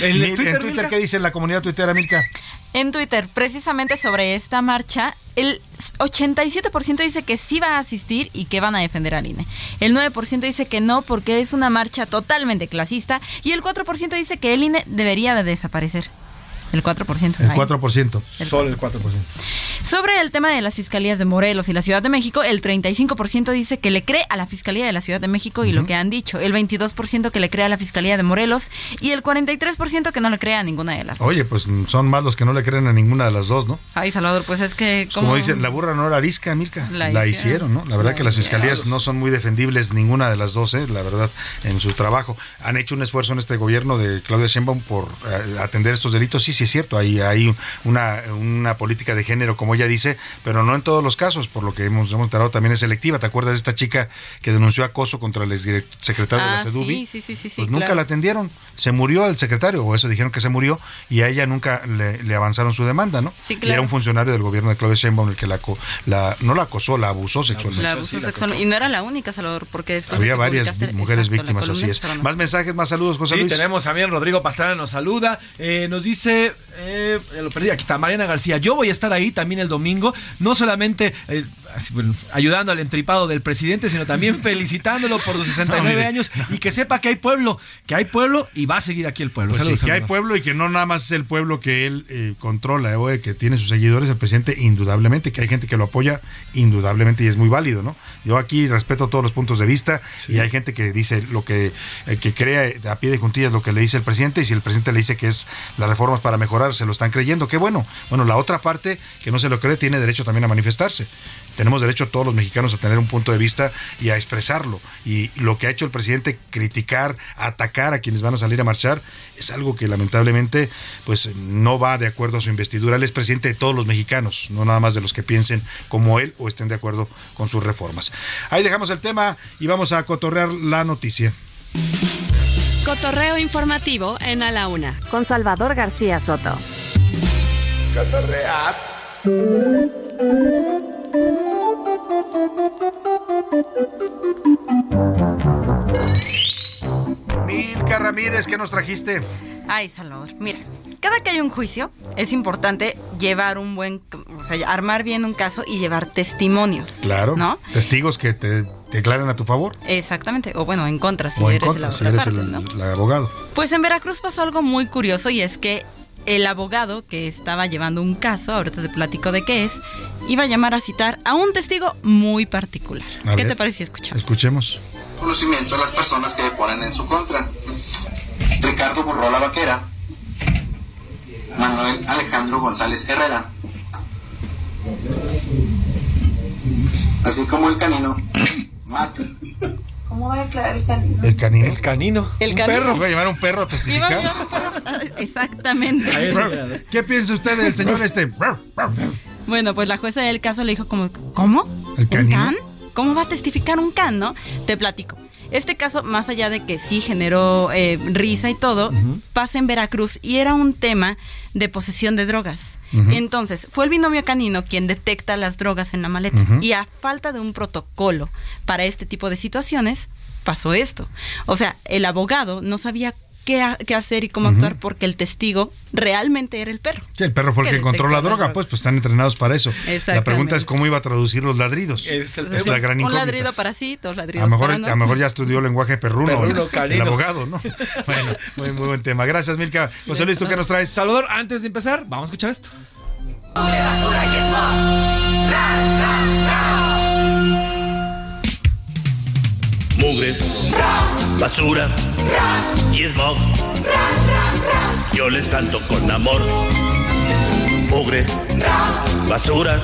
En En Twitter, Twitter. ¿qué dice la comunidad tuitera, Milka? En Twitter, precisamente sobre esta marcha, el 87% dice que sí va a asistir y que van a defender al INE. El 9% dice que no porque es una marcha totalmente clasista y el 4% dice que el INE debería de desaparecer. El 4%. El ahí. 4%. Solo el 4%. Sobre el tema de las fiscalías de Morelos y la Ciudad de México, el 35% dice que le cree a la Fiscalía de la Ciudad de México y lo que han dicho, el 22% que le cree a la Fiscalía de Morelos y el 43% que no le cree a ninguna de las Oye, pues son más los que no le creen a ninguna de las dos, ¿no? Ay, Salvador, pues es que... Como dicen, la burra no era arisca, Mirka. La La, hicieron. hicieron, ¿no? La verdad La que las fiscalías no son muy defendibles ninguna de las dos, ¿eh? La verdad, en su trabajo. Han hecho un esfuerzo en este gobierno de Claudia Sheinbaum por eh, atender estos delitos. Sí, sí es cierto, hay, hay una, una política de género, como ella dice, pero no en todos los casos, por lo que hemos, hemos enterado también es selectiva. ¿Te acuerdas de esta chica que denunció acoso contra el secretario de Ah, la CEDUBI? sí, sí, sí, sí, sí, Pues nunca claro. la atendieron. Se murió el secretario, o eso dijeron que se murió, y a ella nunca le, le avanzaron su demanda, ¿no? Sí, Y era claro. un funcionario del gobierno de Claudia Sheinbaum el que la, no la acosó, la abusó sexualmente. La abuso sexual. Y no era la única, Salvador, porque después de Había varias mujeres exacto, víctimas, así es. Más mensajes, más saludos, José Sí, Luis. tenemos también Rodrigo Pastrana nos saluda. Eh, nos dice, eh, ya lo perdí, aquí está Mariana García. Yo voy a estar ahí también el domingo, no solamente eh, así, bueno, ayudando al entripado del presidente, sino también [LAUGHS] felicitándolo por sus 69 No, años y que sepa que hay pueblo, que hay pueblo y va a seguir aquí el pueblo. Pues sí, Saludos, que hay pueblo y que no nada más es el pueblo que él eh, controla o eh, que tiene sus seguidores, el presidente, indudablemente, que hay gente que lo apoya, indudablemente, y es muy válido, ¿no? Yo aquí respeto todos los puntos de vista y hay gente que dice lo que, eh, que crea a pie de juntillas lo que le dice el presidente y si el presidente le dice que es las reformas para mejorar, se lo están creyendo, qué bueno. Bueno, la otra parte que no se lo cree tiene derecho también a manifestarse. Tenemos derecho todos los mexicanos a tener un punto de vista y a expresarlo. Y lo que ha hecho el presidente, criticar, atacar a quienes van a salir a marchar, es algo que lamentablemente pues no va de acuerdo a su investidura. Él es presidente de todos los mexicanos, no nada más de los que piensen como él o estén de acuerdo con sus reformas. Ahí dejamos el tema y vamos a cotorrear la noticia. Cotorreo informativo en A la Una, con Salvador García Soto. Milka Ramírez, ¿qué nos trajiste? Ay, Salvador, mira, cada que hay un juicio es importante llevar un buen, o sea, armar bien un caso y llevar testimonios. Claro. ¿No? Testigos que te declaren a tu favor. Exactamente, o bueno, en contra si o en eres contra, la si eres parte, el, ¿no? el abogado. Pues en Veracruz pasó algo muy curioso y es que el abogado que estaba llevando un caso, ahorita te platico de qué es, iba a llamar a citar a un testigo muy particular. A ¿Qué ver, te parece si escuchamos? Escuchemos. conocimiento a las personas que ponen en su contra. Ricardo Burrola Vaquera, Manuel Alejandro González Herrera, así como el canino Mac. ¿Cómo va a declarar el canino? El canino. El canino. El un canino. perro. Voy a llevar un perro a Iba a testificar. [LAUGHS] Exactamente. ¿Qué piensa usted del señor este? Bueno, pues la jueza del caso le dijo como, ¿cómo? ¿El ¿Un can? ¿Cómo va a testificar un can, no? Te platico. Este caso, más allá de que sí generó eh, risa y todo, pasa en Veracruz y era un tema de posesión de drogas. Entonces, fue el binomio canino quien detecta las drogas en la maleta. Y a falta de un protocolo para este tipo de situaciones, pasó esto. O sea, el abogado no sabía qué, ha- qué hacer y cómo actuar porque el testigo realmente era el perro. Sí, el perro fue el que encontró la droga, pues, pues están entrenados para eso. La pregunta es cómo iba a traducir los ladridos. Es el- Es la gran Un incógnita. ladrido para sí, dos A ladridos lo, mejor, para no. a lo mejor ya estudió lenguaje perruno, Perruno, el- el abogado, ¿no? [LAUGHS] Bueno, muy, muy buen tema. Gracias, Milka. José Luis, ¿tú qué nos traes? Salvador, antes de empezar, vamos a escuchar esto. Mugre, basura y smog. Yo les canto con amor. Mugre, basura.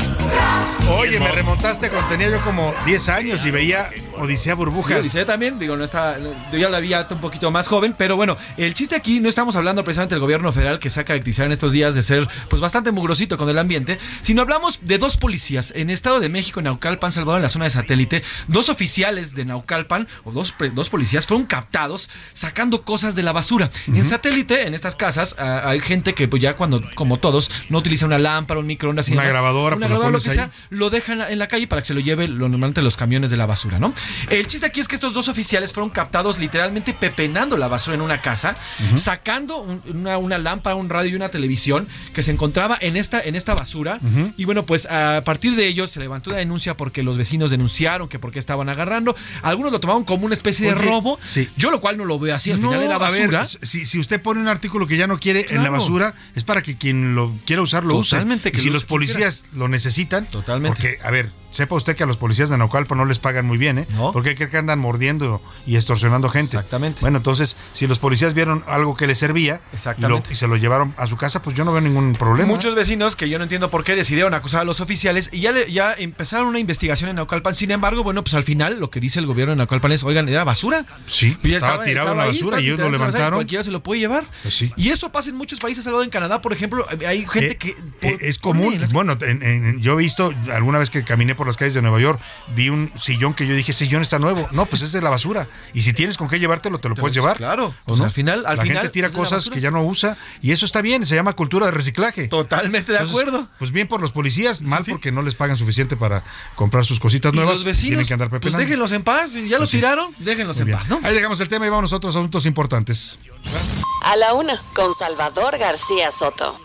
Oye, me remontaste cuando tenía yo como 10 años y veía Odisea Burbujas. Sí, Odisea también, digo, no está, yo ya la vi un poquito más joven, pero bueno, el chiste aquí no estamos hablando precisamente del gobierno federal que se ha caracterizado en estos días de ser pues bastante mugrosito con el ambiente, sino hablamos de dos policías en Estado de México, en Naucalpan, Salvador, en la zona de satélite, dos oficiales de Naucalpan, o dos, dos policías, fueron captados sacando cosas de la basura. En satélite, en estas casas, ah, hay gente que pues ya cuando, como todos, no utiliza una lámpara, un microondas, y Una demás, grabadora, una lo grabadora, lo que sea, lo deja en la, en la calle para que se lo lleve lo, normalmente los camiones de la basura, ¿no? El chiste aquí es que estos dos oficiales fueron captados literalmente pepenando la basura en una casa, sacando un- una, una lámpara, un radio y una televisión que se encontraba en esta, en esta basura. Y bueno, pues a partir de ello se levantó una denuncia porque los vecinos denunciaron que porque estaban agarrando. Algunos lo tomaron como una especie de robo. sí. Yo lo cual no lo veo así. Al final No, era a ver, basura. si, si usted pone un artículo que ya no quiere en la basura, es para que quien lo quiera usar lo use. Totalmente, que Y si lo los use policías lo necesitan, Totalmente. porque, a ver, sepa usted que a los policías de Naucalpan no les pagan muy bien, ¿eh? Porque cree que andan mordiendo y extorsionando gente. Exactamente. Bueno, entonces, si los policías vieron algo que les servía y, lo- y se lo llevaron a su casa, pues yo no veo ningún problema. Muchos vecinos que yo no entiendo por qué decidieron acusar a los oficiales y ya, le- ya empezaron una investigación en Naucalpan. Sin embargo, bueno, pues al final lo que dice el gobierno de Naucalpan es, oigan, era basura. Sí, Y ya estaba tirado la basura estaba y ellos lo levantaron. Cualquiera se lo puede llevar. Pues sí. Y eso pasa en muchos países, al lado en Canadá, por ejemplo, hay gente Eh, que... eh, es común. Bueno, en- en- yo he visto, alguna vez que caminé por las calles de Nueva York, vi un sillón que yo dije, ese sillón está nuevo. No, pues es de la basura. Y si tienes con qué llevártelo, te lo puedes llevar. claro. ¿O Pues no? al final- al la final gente tira cosas que ya no usa y eso está bien, se llama cultura de reciclaje. Totalmente de acuerdo. Pues bien por los policías, mal porque no les pagan suficiente para comprar sus cositas Y nuevas. los vecinos, tienen que andar pues pepenando. déjenlos en paz. Ya los sí. tiraron, déjenlos Muy en bien. paz, ¿no? Ahí dejamos el tema y vamos a otros asuntos importantes. A la una, con Salvador García Soto.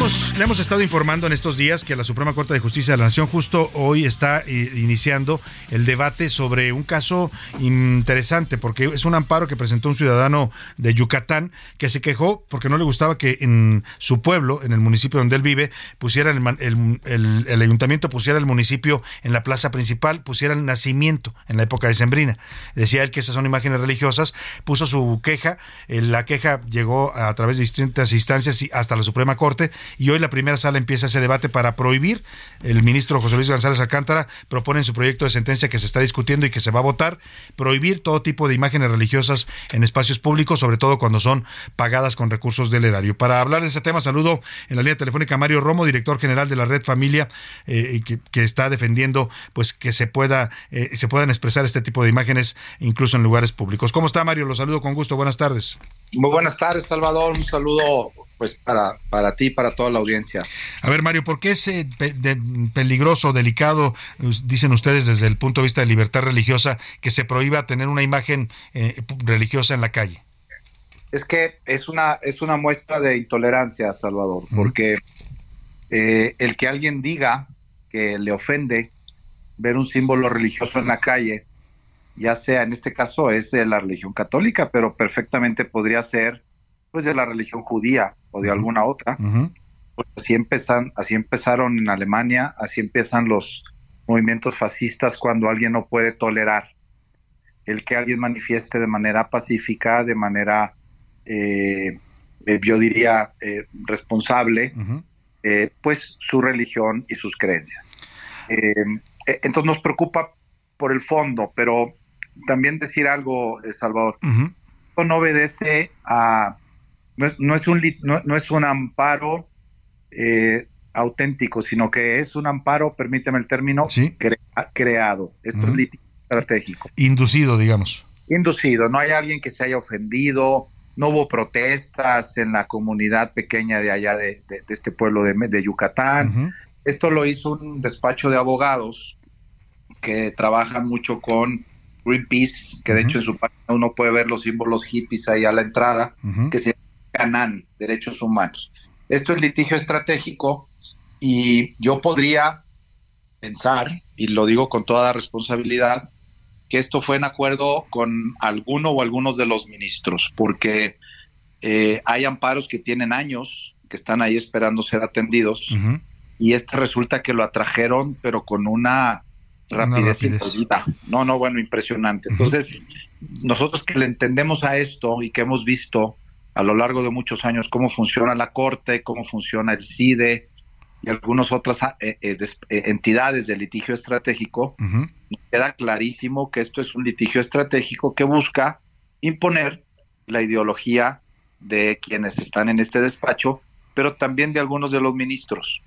Le hemos estado informando en estos días que la Suprema Corte de Justicia de la Nación justo hoy está eh, iniciando el debate sobre un caso interesante, porque es un amparo que presentó un ciudadano de Yucatán que se quejó porque no le gustaba que en su pueblo, en el municipio donde él vive, pusiera el, man- el- el- el ayuntamiento pusiera el municipio en la plaza principal, pusiera el nacimiento en la época de Sembrina. Decía él que esas son imágenes religiosas, puso su queja, eh, la queja llegó a, través de distintas instancias y hasta la Suprema Corte y hoy la primera sala empieza ese debate para prohibir. El ministro José Luis González Alcántara propone en su proyecto de sentencia que se está discutiendo y que se va a votar prohibir todo tipo de imágenes religiosas en espacios públicos, sobre todo cuando son pagadas con recursos del erario. Para hablar de ese tema, saludo en la línea telefónica a Mario Romo, director general de la Red Familia, eh, que, está defendiendo pues que se pueda eh, se puedan expresar este tipo de imágenes incluso en lugares públicos. ¿Cómo está Mario? Lo saludo con gusto. Buenas tardes. Muy buenas tardes, Salvador. Un saludo pues para, para ti y para toda la audiencia. A ver, Mario, ¿por qué es eh, pe- de- peligroso, delicado, dicen ustedes desde el punto de vista de libertad religiosa, que se prohíba tener una imagen eh, religiosa en la calle? Es que es una, es una muestra de intolerancia, Salvador, porque eh, el que alguien diga que le ofende ver un símbolo religioso en la calle, ya sea en este caso es de la religión católica, pero perfectamente podría ser pues de la religión judía o de alguna otra. Pues así empiezan, así empezaron en Alemania, así empiezan los movimientos fascistas cuando alguien no puede tolerar el que alguien manifieste de manera pacífica, de manera, eh, eh, yo diría, eh, responsable, eh, pues su religión y sus creencias. Entonces nos preocupa por el fondo, pero también decir algo, Salvador, no obedece a, no es, no es, un, no, no es un amparo eh, auténtico, sino que es un amparo, permíteme el término, crea- creado. Esto es litigio estratégico. Inducido, digamos. Inducido, no hay alguien que se haya ofendido, no hubo protestas en la comunidad pequeña de allá de, de- de este pueblo de, de Yucatán. Esto lo hizo un despacho de abogados que trabaja mucho con Greenpeace, que de hecho en su página uno puede ver los símbolos hippies ahí a la entrada, que se llama Canan, Derechos Humanos. Esto es litigio estratégico y yo podría pensar, y lo digo con toda responsabilidad, que esto fue en acuerdo con alguno o algunos de los ministros, porque eh, hay amparos que tienen años, que están ahí esperando ser atendidos, y este resulta que lo atrajeron, pero con una rapidez, inaudita. No, no, bueno, impresionante. Entonces, nosotros que le entendemos a esto y que hemos visto a lo largo de muchos años cómo funciona la Corte, cómo funciona el CIDE y algunas otras ah, eh, eh, eh, entidades de litigio estratégico, queda clarísimo que esto es un litigio estratégico que busca imponer la ideología de quienes están en este despacho, pero también de algunos de los ministros.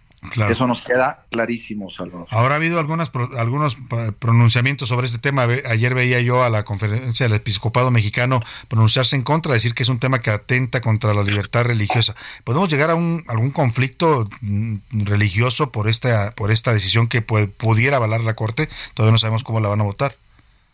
Eso nos queda clarísimo, Salvador. Ahora ha habido algunas, algunos pronunciamientos sobre este tema. Ayer veía yo a la conferencia del episcopado mexicano pronunciarse en contra, decir que es un tema que atenta contra la libertad religiosa. ¿Podemos llegar a un, algún conflicto mm, religioso por esta, por esta decisión que pudiera avalar la Corte? Todavía no sabemos cómo la van a votar.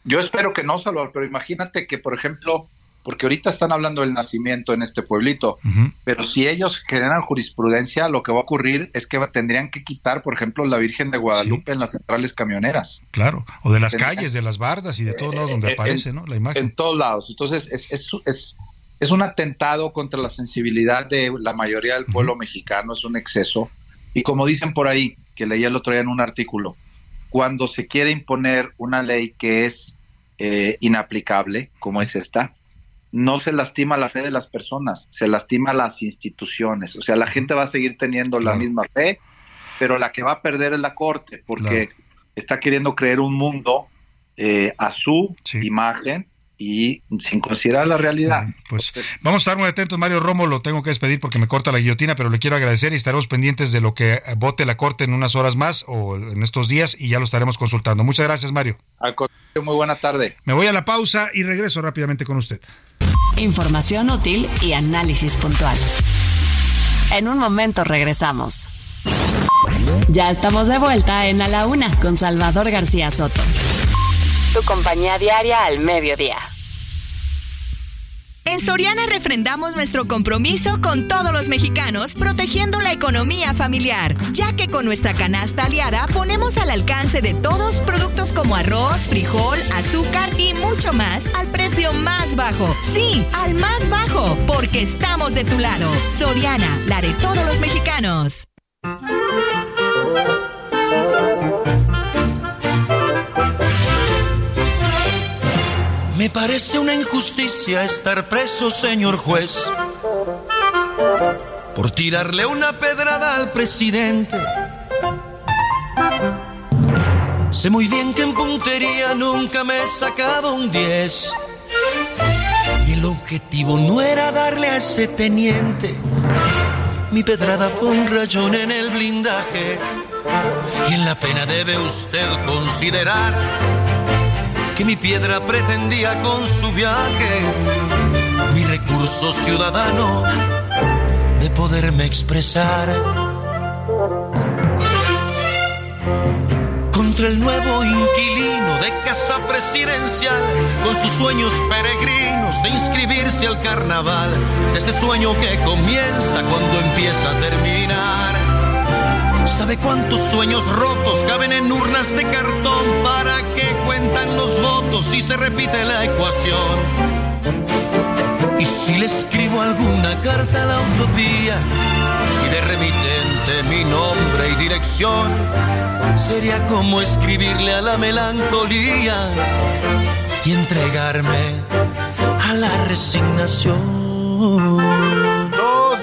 Yo espero que no, Salvador, pero imagínate que, por ejemplo, porque ahorita están hablando del nacimiento en este pueblito, pero si ellos generan jurisprudencia, lo que va a ocurrir es que tendrían que quitar, por ejemplo, la Virgen de Guadalupe en las centrales camioneras. Claro, o de las calles, de las bardas y de todos lados donde eh, aparece, ¿no? La imagen. En todos lados. Entonces, es, es, es, es, un atentado contra la sensibilidad de la mayoría del pueblo mexicano, es un exceso. Y como dicen por ahí, que leí el otro día en un artículo, cuando se quiere imponer una ley que es eh, inaplicable, como es esta, no se lastima la fe de las personas, se lastima las instituciones. O sea, la gente va a seguir teniendo la misma fe, pero la que va a perder es la corte, porque está queriendo creer un mundo eh, a su imagen y sin considerar la realidad. Pues vamos a estar muy atentos, Mario Romo, lo tengo que despedir porque me corta la guillotina, pero le quiero agradecer y estaremos pendientes de lo que vote la Corte en unas horas más o en estos días y ya lo estaremos consultando. Muchas gracias, Mario. Al contrario, muy buena tarde. Me voy a la pausa y regreso rápidamente con usted. Información útil y análisis puntual. En un momento regresamos. Ya estamos de vuelta en A la Una con Salvador García Soto. Tu compañía diaria al mediodía. En Soriana refrendamos nuestro compromiso con todos los mexicanos protegiendo la economía familiar, ya que con nuestra canasta aliada ponemos al alcance de todos productos como arroz, frijol, azúcar y mucho más al precio más bajo. Sí, al más bajo, porque estamos de tu lado. Soriana, la de todos los mexicanos. Me parece una injusticia estar preso, señor juez, por tirarle una pedrada al presidente. Sé muy bien que en puntería nunca me he sacado un 10. Y el objetivo no era darle a ese teniente. Mi pedrada fue un rayón en el blindaje. Y en la pena debe usted considerar que mi piedra pretendía con su viaje, mi recurso ciudadano de poderme expresar. Contra el nuevo inquilino de casa presidencial, con sus sueños peregrinos de inscribirse al carnaval, de ese sueño que comienza cuando empieza a terminar ¿Sabe cuántos sueños rotos caben en urnas de cartón? ¿Para que cuentan los votos y se repite la ecuación? Y si le escribo alguna carta a la utopía y de remitente mi nombre y dirección, sería como escribirle a la melancolía y entregarme a la resignación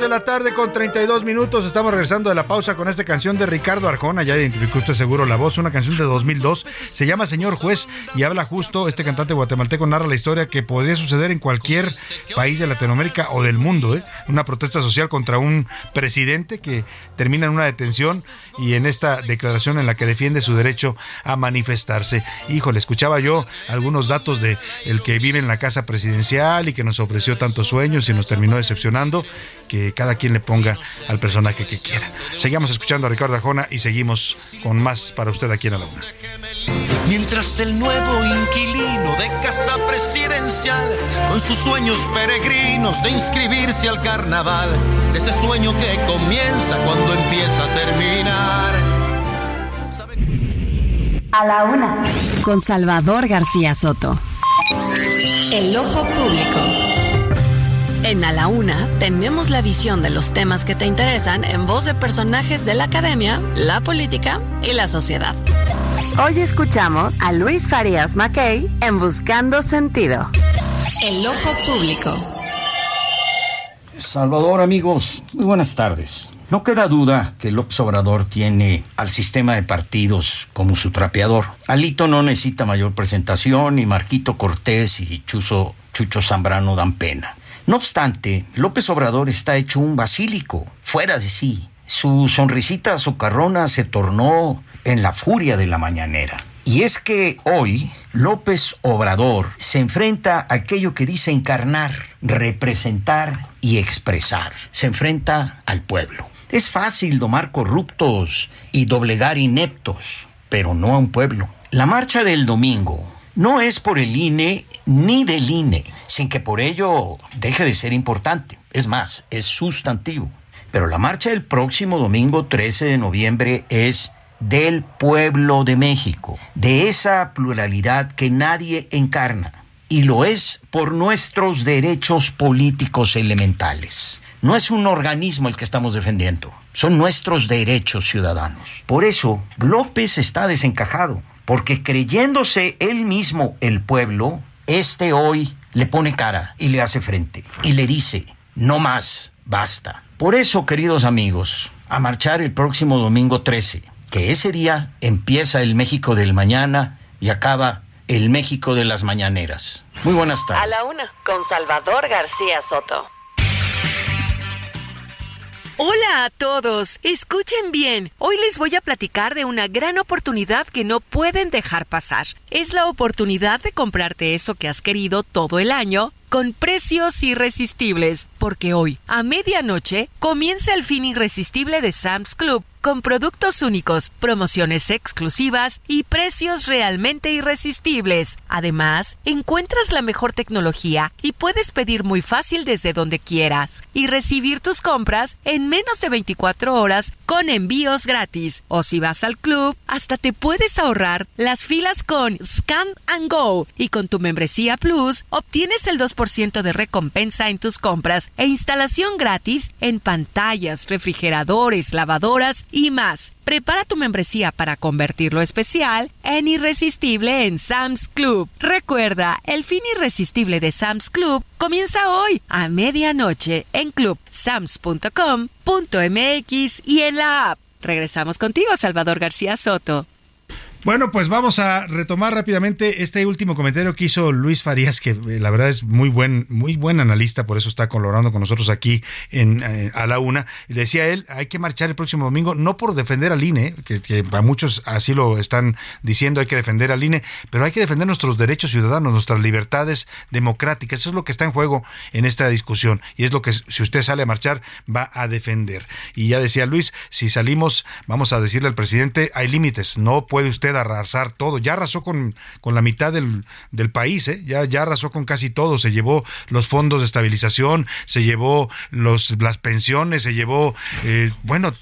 de la tarde con 32 minutos. Estamos regresando de la pausa con esta canción de Ricardo Arjona. Ya identificó usted seguro la voz. Una canción de 2002. Se llama Señor Juez y habla justo, este cantante guatemalteco narra la historia que podría suceder en cualquier país de Latinoamérica o del mundo. ¿eh? Una protesta social contra un presidente que termina en una detención y en esta declaración en la que defiende su derecho a manifestarse. Híjole, escuchaba yo algunos datos de el que vive en la casa presidencial y que nos ofreció tantos sueños y nos nos terminó decepcionando, que cada quien le ponga al personaje que quiera. Seguimos escuchando a Ricardo Arjona y seguimos con más para usted aquí en la Luna. Mientras el nuevo inquilino de casa presidencial, con sus sueños peregrinos de inscribirse al carnaval, ese sueño que comienza cuando empieza a terminar. A la una. Con Salvador García Soto. El ojo público. En A la Una tenemos la visión de los temas que te interesan en voz de personajes de la academia, la política y la sociedad. Hoy escuchamos a Luis Farías Mackey en Buscando Sentido. El ojo público. Salvador, amigos, muy buenas tardes. No queda duda que López Obrador tiene al sistema de partidos como su trapeador. Alito no necesita mayor presentación y Marquito Cortés y Chuzo, Chucho Zambrano dan pena. No obstante, López Obrador está hecho un basílico, fuera de sí. Su sonrisita socarrona se tornó en la furia de la mañanera. Y es que hoy López Obrador se enfrenta a aquello que dice encarnar, representar y expresar. Se enfrenta al pueblo. Es fácil domar corruptos y doblegar ineptos, pero no a un pueblo. La marcha del domingo no es por el INE ni del INE, sin que por ello deje de ser importante. Es más, es sustantivo. Pero la marcha del próximo domingo 13 de noviembre es del pueblo de México, de esa pluralidad que nadie encarna. Y lo es por nuestros derechos políticos elementales. No es un organismo el que estamos defendiendo, son nuestros derechos ciudadanos. Por eso, López está desencajado, porque creyéndose él mismo el pueblo, este hoy le pone cara y le hace frente y le dice, no más, basta. Por eso, queridos amigos, a marchar el próximo domingo 13, que ese día empieza el México del mañana y acaba el México de las mañaneras. Muy buenas tardes. A la una, con Salvador García Soto. Hola a todos, escuchen bien, hoy les voy a platicar de una gran oportunidad que no pueden dejar pasar. Es la oportunidad de comprarte eso que has querido todo el año con precios irresistibles, porque hoy, a medianoche, comienza el fin irresistible de Sam's Club con productos únicos, promociones exclusivas y precios realmente irresistibles. Además, encuentras la mejor tecnología y puedes pedir muy fácil desde donde quieras y recibir tus compras en menos de 24 horas con envíos gratis. O si vas al club, hasta te puedes ahorrar las filas con Scan and Go y con tu membresía Plus obtienes el 2% de recompensa en tus compras e instalación gratis en pantallas, refrigeradores, lavadoras y más. Prepara tu membresía para convertirlo especial en irresistible en Sam's Club. Recuerda, el fin irresistible de Sam's Club comienza hoy a medianoche en clubsams.com.mx y en la app. Regresamos contigo, Salvador García Soto. Bueno, pues vamos a retomar rápidamente este último comentario que hizo Luis Farías, que eh, la verdad es muy buen, muy buen analista, por eso está colaborando con nosotros aquí en eh, a la una. Decía él, hay que marchar el próximo domingo, no por defender al INE, que, que a muchos así lo están diciendo, hay que defender al INE, pero hay que defender nuestros derechos ciudadanos, nuestras libertades democráticas. Eso es lo que está en juego en esta discusión y es lo que si usted sale a marchar va a defender. Y ya decía Luis, si salimos, vamos a decirle al presidente, hay límites, no puede usted arrasar todo. Ya arrasó con, con la mitad del, del país, ¿eh? ya, ya arrasó con casi todo. Se llevó los fondos de estabilización, se llevó los, las pensiones, se llevó, eh, bueno,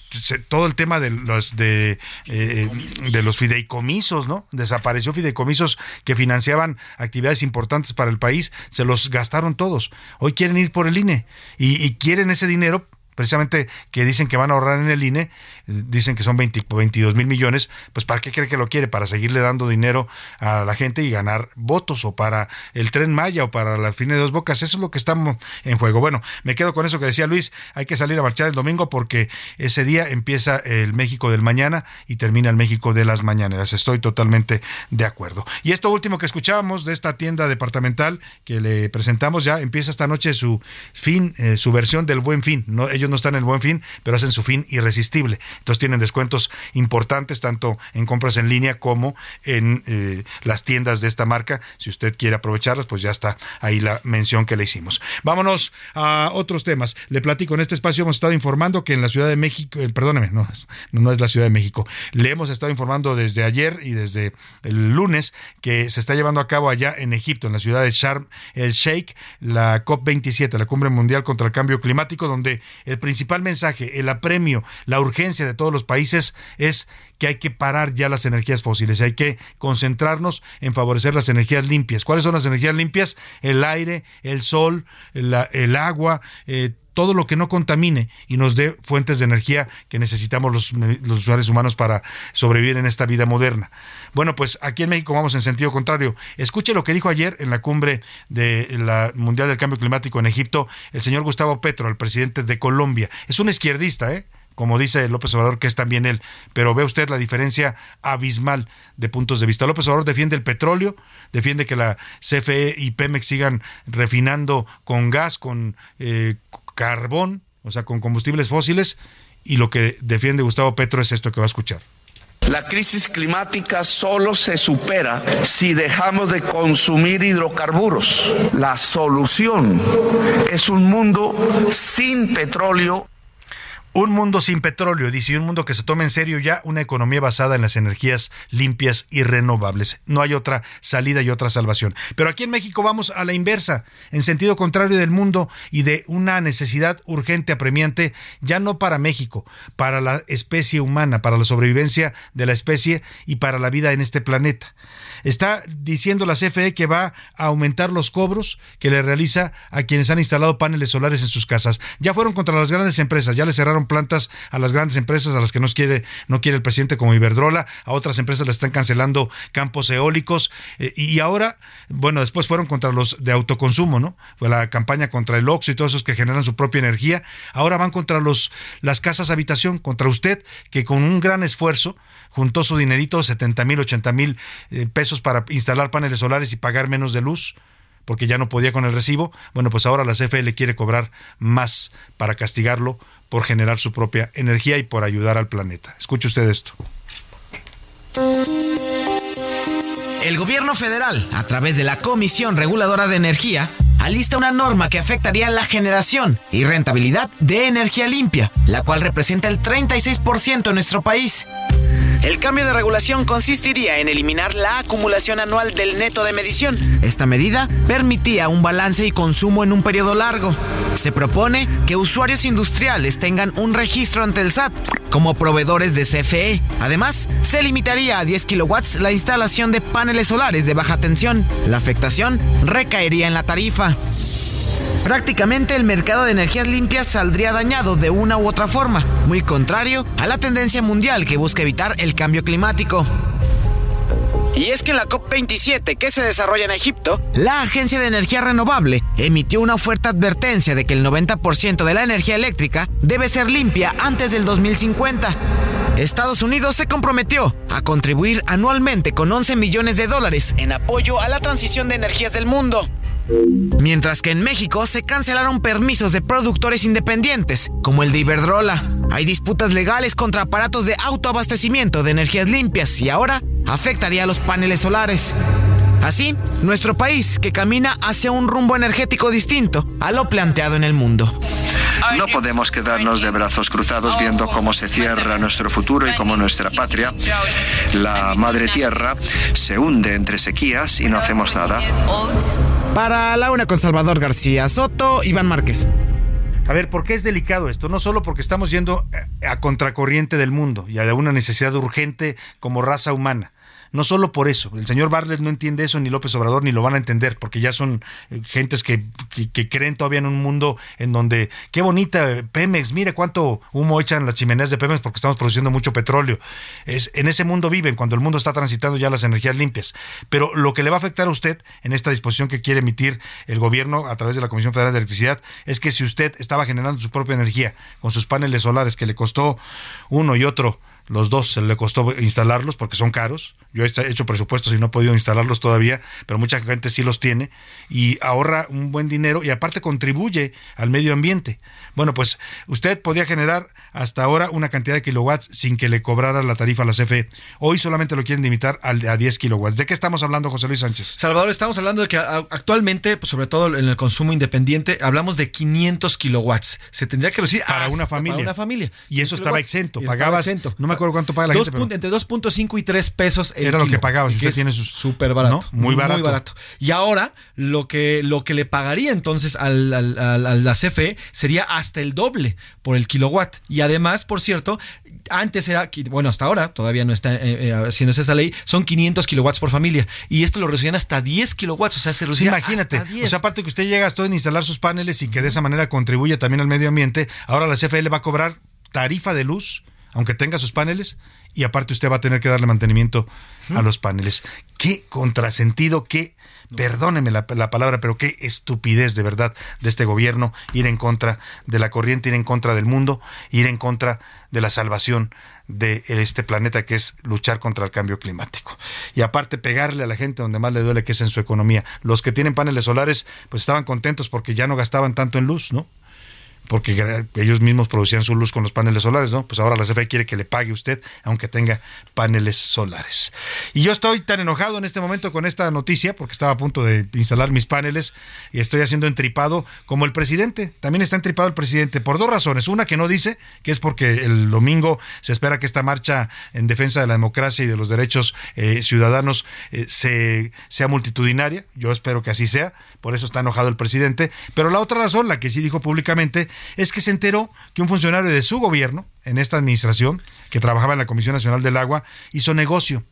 todo el tema de los, de, eh, de los fideicomisos, ¿no? Desapareció fideicomisos que financiaban actividades importantes para el país, se los gastaron todos. Hoy quieren ir por el INE y, y quieren ese dinero precisamente que dicen que van a ahorrar en el INE, dicen que son 20, 22 mil millones, pues ¿para qué cree que lo quiere? Para seguirle dando dinero a la gente y ganar votos o para el tren Maya o para la fin de dos bocas. Eso es lo que estamos en juego. Bueno, me quedo con eso que decía Luis, hay que salir a marchar el domingo porque ese día empieza el México del mañana y termina el México de las mañaneras. Estoy totalmente de acuerdo. Y esto último que escuchábamos de esta tienda departamental que le presentamos ya empieza esta noche su fin, eh, su versión del buen fin. ellos no están en el buen fin, pero hacen su fin irresistible. Entonces tienen descuentos importantes tanto en compras en línea como en eh, las tiendas de esta marca. Si usted quiere aprovecharlas, pues ya está ahí la mención que le hicimos. Vámonos a otros temas. Le platico, en este espacio hemos estado informando que en la Ciudad de México, eh, perdóneme, no, no es la Ciudad de México, le hemos estado informando desde ayer y desde el lunes que se está llevando a cabo allá en Egipto, en la ciudad de Sharm el Sheikh, la COP27, la Cumbre Mundial contra el Cambio Climático, donde el principal mensaje, el apremio, la urgencia de todos los países es que hay que parar ya las energías fósiles, hay que concentrarnos en favorecer las energías limpias. ¿Cuáles son las energías limpias? El aire, el sol, el agua, eh, todo lo que no contamine y nos dé fuentes de energía que necesitamos los, los, usuarios humanos para sobrevivir en esta vida moderna. Bueno, pues aquí en México vamos en sentido contrario. Escuche lo que dijo ayer en la cumbre de la Mundial del Cambio Climático en Egipto el señor Gustavo Petro, el presidente de Colombia. Es un izquierdista, ¿eh? Como dice López Obrador, que es también él, pero ve usted la diferencia abismal de puntos de vista. López Obrador defiende el petróleo, defiende que la CFE y Pemex sigan refinando con gas, con eh, carbón, o sea, con combustibles fósiles, y lo que defiende Gustavo Petro es esto que va a escuchar. La crisis climática solo se supera si dejamos de consumir hidrocarburos. La solución es un mundo sin petróleo un mundo sin petróleo, dice, un mundo que se tome en serio ya una economía basada en las energías limpias y renovables. No hay otra salida y otra salvación. Pero aquí en México vamos a la inversa, en sentido contrario del mundo y de una necesidad urgente, apremiante, ya no para México, para la especie humana, para la sobrevivencia de la especie y para la vida en este planeta. Está diciendo la CFE que va a aumentar los cobros que le realiza a quienes han instalado paneles solares en sus casas. Ya fueron contra las grandes empresas, ya le cerraron plantas a las grandes empresas a las que no quiere, no quiere el presidente como Iberdrola, a otras empresas le están cancelando campos eólicos eh, y ahora, bueno, después fueron contra los de autoconsumo, ¿no? Fue la campaña contra el Oxxo y todos esos que generan su propia energía. Ahora van contra los las casas habitación, contra usted que con un gran esfuerzo juntó su dinerito, 70 mil, 80 mil eh, pesos para instalar paneles solares y pagar menos de luz porque ya no podía con el recibo, bueno, pues ahora la CFE le quiere cobrar más para castigarlo por generar su propia energía y por ayudar al planeta. Escuche usted esto. El gobierno federal, a través de la Comisión Reguladora de Energía, alista una norma que afectaría la generación y rentabilidad de energía limpia, la cual representa el 36% en nuestro país. El cambio de regulación consistiría en eliminar la acumulación anual del neto de medición. Esta medida permitía un balance y consumo en un periodo largo. Se propone que usuarios industriales tengan un registro ante el SAT como proveedores de CFE. Además, se limitaría a 10 kilowatts la instalación de paneles solares de baja tensión. La afectación recaería en la tarifa. Prácticamente el mercado de energías limpias saldría dañado de una u otra forma, muy contrario a la tendencia mundial que busca evitar el cambio climático. Y es que en la COP27 que se desarrolla en Egipto, la Agencia de Energía Renovable emitió una fuerte advertencia de que el 90% de la energía eléctrica debe ser limpia antes del 2050. Estados Unidos se comprometió a contribuir anualmente con 11 millones de dólares en apoyo a la transición de energías del mundo. Mientras que en México se cancelaron permisos de productores independientes, como el de Iberdrola. Hay disputas legales contra aparatos de autoabastecimiento de energías limpias y ahora afectaría a los paneles solares. Así, nuestro país que camina hacia un rumbo energético distinto a lo planteado en el mundo. No podemos quedarnos de brazos cruzados viendo cómo se cierra nuestro futuro y cómo nuestra patria, la madre tierra, se hunde entre sequías y no hacemos nada. Para la una con Salvador García Soto, Iván Márquez. A ver, ¿por qué es delicado esto? No solo porque estamos yendo a contracorriente del mundo y a una necesidad urgente como raza humana, no solo por eso, el señor Barlet no entiende eso, ni López Obrador, ni lo van a entender, porque ya son eh, gentes que, que, creen todavía en un mundo en donde, qué bonita Pemex, mire cuánto humo echan las chimeneas de Pemex porque estamos produciendo mucho petróleo. Es, en ese mundo viven, cuando el mundo está transitando ya las energías limpias. Pero lo que le va a afectar a usted en esta disposición que quiere emitir el gobierno a través de la Comisión Federal de Electricidad es que si usted estaba generando su propia energía con sus paneles solares que le costó uno y otro los dos se le costó instalarlos porque son caros. Yo he hecho presupuestos y no he podido instalarlos todavía, pero mucha gente sí los tiene y ahorra un buen dinero y aparte contribuye al medio ambiente. Bueno, pues usted podía generar hasta ahora una cantidad de kilowatts sin que le cobrara la tarifa a la CFE. Hoy solamente lo quieren limitar a 10 kilowatts. ¿De qué estamos hablando, José Luis Sánchez? Salvador, estamos hablando de que actualmente, pues sobre todo en el consumo independiente, hablamos de 500 kilowatts. Se tendría que reducir para una familia. Para una familia. Y eso estaba exento. Pagabas, no me acuerdo cuánto paga la gente. Entre 2.5 y 3 pesos el Era lo que pagaba. Si usted tiene sus... Súper barato. Muy barato. Muy barato. Y ahora, lo que, lo que le pagaría entonces al, al, a la CFE sería hasta el doble por el kilowatt. Y además, por cierto, antes era, bueno, hasta ahora, todavía no está eh, eh, haciendo esa ley, son 500 kilowatts por familia. Y esto lo reducían hasta 10 kilowatts, o sea, se reducía Imagínate, hasta 10. o sea, aparte que usted llega hasta en instalar sus paneles y que de esa manera contribuye también al medio ambiente, ahora la CFE le va a cobrar tarifa de luz, aunque tenga sus paneles, y aparte usted va a tener que darle mantenimiento a los paneles. Qué contrasentido, qué perdóneme la, palabra, pero qué estupidez de verdad de este gobierno ir en contra de la corriente, ir en contra del mundo, ir en contra de la salvación de este planeta que es luchar contra el cambio climático. Y aparte pegarle a la gente donde más le duele que es en su economía. Los que tienen paneles solares pues estaban contentos porque ya no gastaban tanto en luz, ¿no? Porque ellos mismos producían su luz con los paneles solares, ¿no? Pues ahora la CFE quiere que le pague usted, aunque tenga paneles solares. Y yo estoy tan enojado en este momento con esta noticia, porque estaba a punto de instalar mis paneles y estoy haciendo entripado como el presidente. También está entripado el presidente por dos razones. Una que no dice, que es porque el domingo se espera que esta marcha en defensa de la democracia y de los derechos eh, ciudadanos eh, se, sea multitudinaria. Yo espero que así sea. Por eso está enojado el presidente. Pero la otra razón, la que sí dijo públicamente, es que se enteró que un funcionario de su gobierno, en esta administración, que trabajaba en la Comisión Nacional del Agua, hizo negocio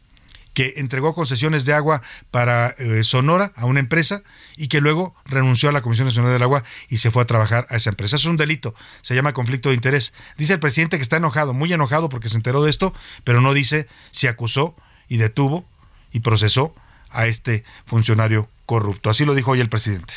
que entregó concesiones de agua para eh, Sonora a una empresa y que luego renunció a la Comisión Nacional del Agua y se fue a trabajar a esa empresa. es un delito, se llama conflicto de interés. Dice el presidente que está enojado, muy enojado porque se enteró de esto, pero no dice si acusó y detuvo y procesó a este funcionario corrupto. Así lo dijo hoy el presidente.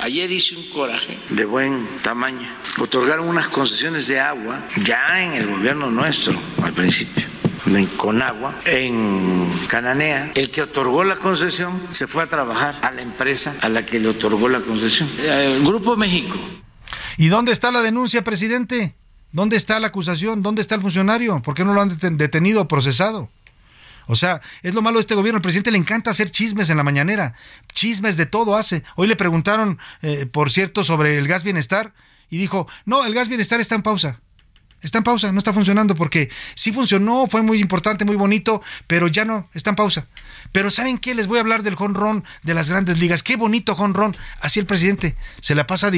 Ayer hice un coraje de buen tamaño. Otorgaron unas concesiones de agua ya en el gobierno nuestro al principio. En Conagua, en Cananea, el que otorgó la concesión se fue a trabajar a la empresa a la que le otorgó la concesión. El Grupo México. ¿Y dónde está la denuncia, presidente? ¿Dónde está la acusación? ¿Dónde está el funcionario? ¿Por qué no lo han detenido o procesado? O sea, es lo malo de este gobierno. El presidente le encanta hacer chismes en la mañanera. Chismes de todo hace. Hoy le preguntaron, eh, por cierto, sobre el gas bienestar y dijo, no, el gas bienestar está en pausa. Está en pausa, no está funcionando porque sí funcionó, fue muy importante, muy bonito, pero ya no, está en pausa. Pero ¿saben qué? Les voy a hablar del jonrón de las grandes ligas. Qué bonito jonrón. Así el presidente se la pasa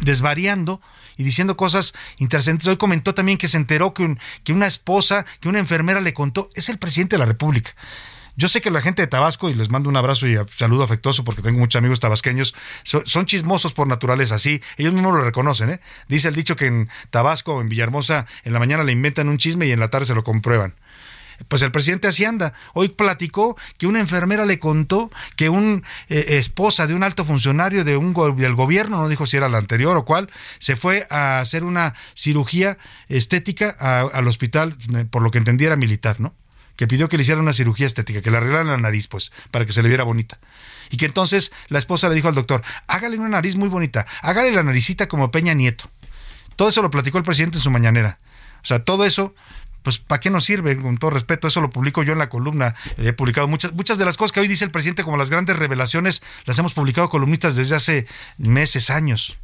desvariando y diciendo cosas interesantes. Hoy comentó también que se enteró que, que una esposa, que una enfermera le contó, es el presidente de la República. Yo sé que la gente de Tabasco, y les mando un abrazo y saludo afectuoso porque tengo muchos amigos tabasqueños, son, chismosos por naturaleza, así, ellos mismos lo reconocen, ¿eh? Dice el dicho que en Tabasco o en Villahermosa en la mañana le inventan un chisme y en la tarde se lo comprueban. Pues el presidente así anda. Hoy platicó que una enfermera le contó que una eh, esposa de un alto funcionario de un del gobierno, no dijo si era la anterior o cuál, se fue a hacer una cirugía estética al hospital, eh, por lo que entendiera militar, ¿no? Que pidió que le hicieran una cirugía estética, que le arreglaran la nariz, pues, para que se le viera bonita. Y que entonces la esposa le dijo al doctor, hágale una nariz muy bonita, hágale la naricita como Peña Nieto. Todo eso lo platicó el presidente en su mañanera. O sea, todo eso pues ¿para qué nos sirve? Con todo respeto, eso lo publico yo en la columna. He publicado muchas, muchas de las cosas que hoy dice el presidente como las grandes revelaciones, las hemos publicado columnistas desde hace meses, años.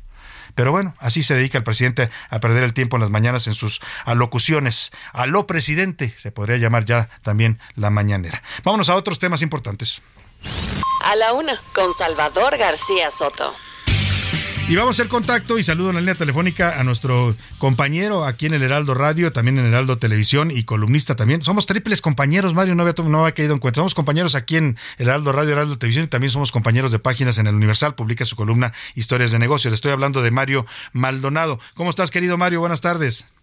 Pero bueno, así se dedica el presidente a perder el tiempo en las mañanas en sus alocuciones. A lo presidente, se podría llamar ya también la mañanera. Vámonos a otros temas importantes. A la una, con Salvador García Soto. Y vamos a hacer contacto y saludo en la línea telefónica a nuestro compañero aquí en el Heraldo Radio, también en Heraldo Televisión y columnista también. Somos triples compañeros, Mario, no había, no había caído en cuenta. Somos compañeros aquí en Heraldo Radio, Heraldo Televisión y también somos compañeros de páginas en el Universal. Publica su columna Historias de Negocio. Le estoy hablando de Mario Maldonado. ¿Cómo estás, querido Mario? Buenas tardes.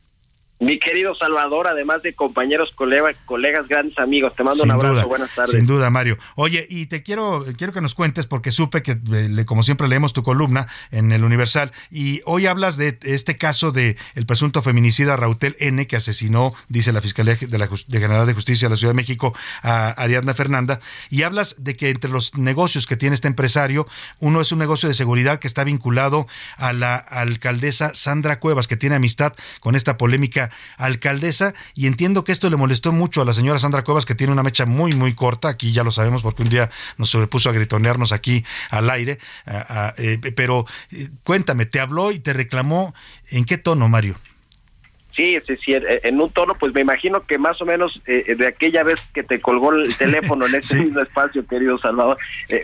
Mi querido Salvador, además de compañeros, colegas, colegas grandes amigos, te mando un abrazo, buenas tardes. Sin duda, Mario. Oye, y te quiero, quiero que nos cuentes, porque supe que, eh, como siempre, leemos tu columna en el Universal, y hoy hablas de este caso de el presunto feminicida Rautel N, que asesinó, dice la Fiscalía de la de General de Justicia de la Ciudad de México, a Ariadna Fernanda, y hablas de que entre los negocios que tiene este empresario, uno es un negocio de seguridad que está vinculado a la alcaldesa Sandra Cuevas, que tiene amistad con esta polémica alcaldesa y entiendo que esto le molestó mucho a la señora Sandra Cuevas que tiene una mecha muy muy corta, aquí ya lo sabemos porque un día nos puso a gritonearnos aquí al aire, eh, pero eh, cuéntame, ¿te habló y te reclamó en qué tono, Mario? Sí, sí, sí, en un tono, pues me imagino que más o menos eh, de aquella vez que te colgó el [LAUGHS] teléfono en este mismo espacio, querido Salvador,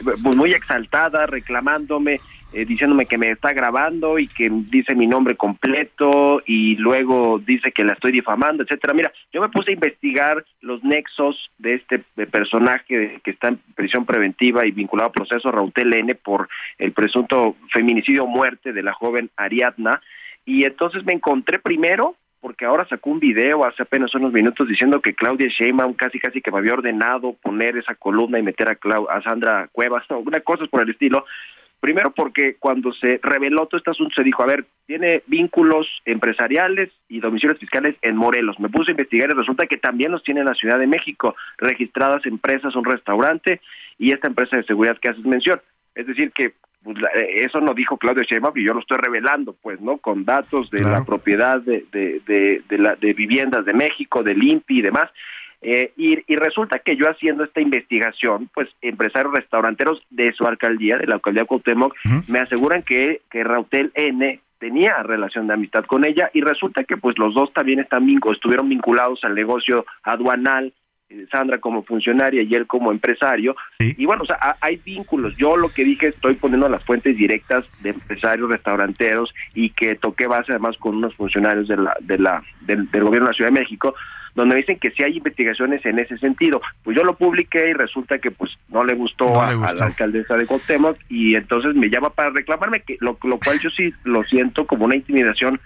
pues muy exaltada, reclamándome, eh, diciéndome que me está grabando y que dice mi nombre completo y luego dice que la estoy difamando, etcétera. Mira, yo me puse a investigar los nexos de este personaje que está en prisión preventiva y vinculado a proceso Rautel N por el presunto feminicidio muerte de la joven Ariadna y entonces me encontré primero porque ahora sacó un video hace apenas unos minutos diciendo que Claudia Sheinbaum casi casi que me había ordenado poner esa columna y meter a, a Sandra Cuevas, [LAUGHS] no, una cosa por el estilo, Primero porque cuando se reveló todo este asunto se dijo, a ver, tiene vínculos empresariales y domicilios fiscales en Morelos. Me puse a investigar y resulta que también los tiene en la Ciudad de México, registradas empresas, un restaurante y esta empresa de seguridad que haces mención. Es decir, que pues, eso no dijo Claudio Sheinbaum y yo lo estoy revelando, pues, ¿no? Con datos de la propiedad de, de, de, de, la, de viviendas de México, del INPI y demás. Eh, y, resulta que yo haciendo esta investigación, pues empresarios restauranteros de su alcaldía, de la alcaldía de Cuauhtémoc, me aseguran que, que Rautel N tenía relación de amistad con ella y resulta que pues los dos también están estuvieron vinculados al negocio aduanal eh, Sandra como funcionaria y él como empresario. Y bueno, o sea, hay vínculos. Yo lo que dije, estoy poniendo las fuentes directas de empresarios restauranteros y que toqué base además con unos funcionarios de la, de la, del, del gobierno de la Ciudad de México, donde dicen que si hay investigaciones en ese sentido. Pues yo lo publiqué y resulta que pues no le gustó, a, la alcaldesa de Cuauhtémoc y entonces me llama para reclamarme, que lo, lo cual yo sí lo siento como una intimidación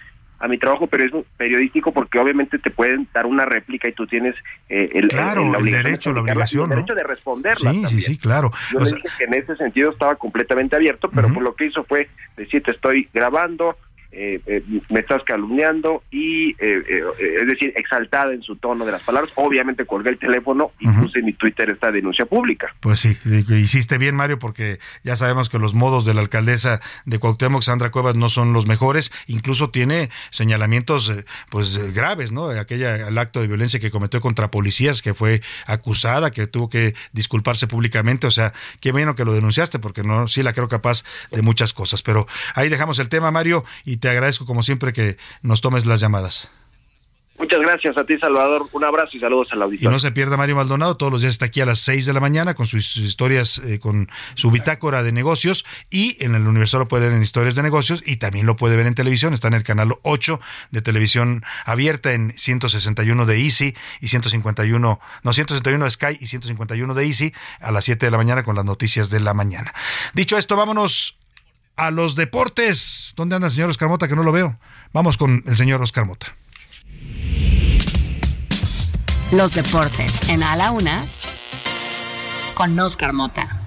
a mi trabajo periodístico porque obviamente te pueden dar una réplica y tú tienes eh, el, derecho, la obligación, el derecho de responderla. Sí, sí, sí, claro. Yo le dije que en ese sentido estaba completamente abierto, pero por lo que hizo fue decir, te estoy grabando, eh, eh, me estás calumniando y, eh, eh, es decir, exaltada en su tono de las palabras. Obviamente colgué el teléfono y puse en mi Twitter esta denuncia pública. Pues sí, hiciste bien, Mario, porque ya sabemos que los modos de la alcaldesa de Cuauhtémoc, Sandra Cuevas, no son los mejores. Incluso tiene señalamientos pues graves, ¿no? Aquella, el acto de violencia que cometió contra policías, que fue acusada, que tuvo que disculparse públicamente. O sea, qué bueno que lo denunciaste, porque no, sí la creo capaz de muchas cosas. Pero ahí dejamos el tema, Mario, y te agradezco como siempre que nos tomes las llamadas. Muchas gracias a ti, Salvador. Un abrazo y saludos a la audiencia. Y no se pierda Mario Maldonado, todos los días está aquí a las 6 de la mañana con sus historias, eh, con su bitácora de negocios y en el Universal lo puede ver en historias de negocios y también lo puede ver en televisión. Está en el canal 8 de televisión abierta en 161 de Easy y 151, no, 161 de Sky y 151 de Easy a las 7 de la mañana con las noticias de la mañana. Dicho esto, vámonos a los deportes. ¿Dónde anda el señor Oscar Mota? Que no lo veo. Vamos con el señor Oscar Mota. Los deportes en A la Una con Oscar Mota.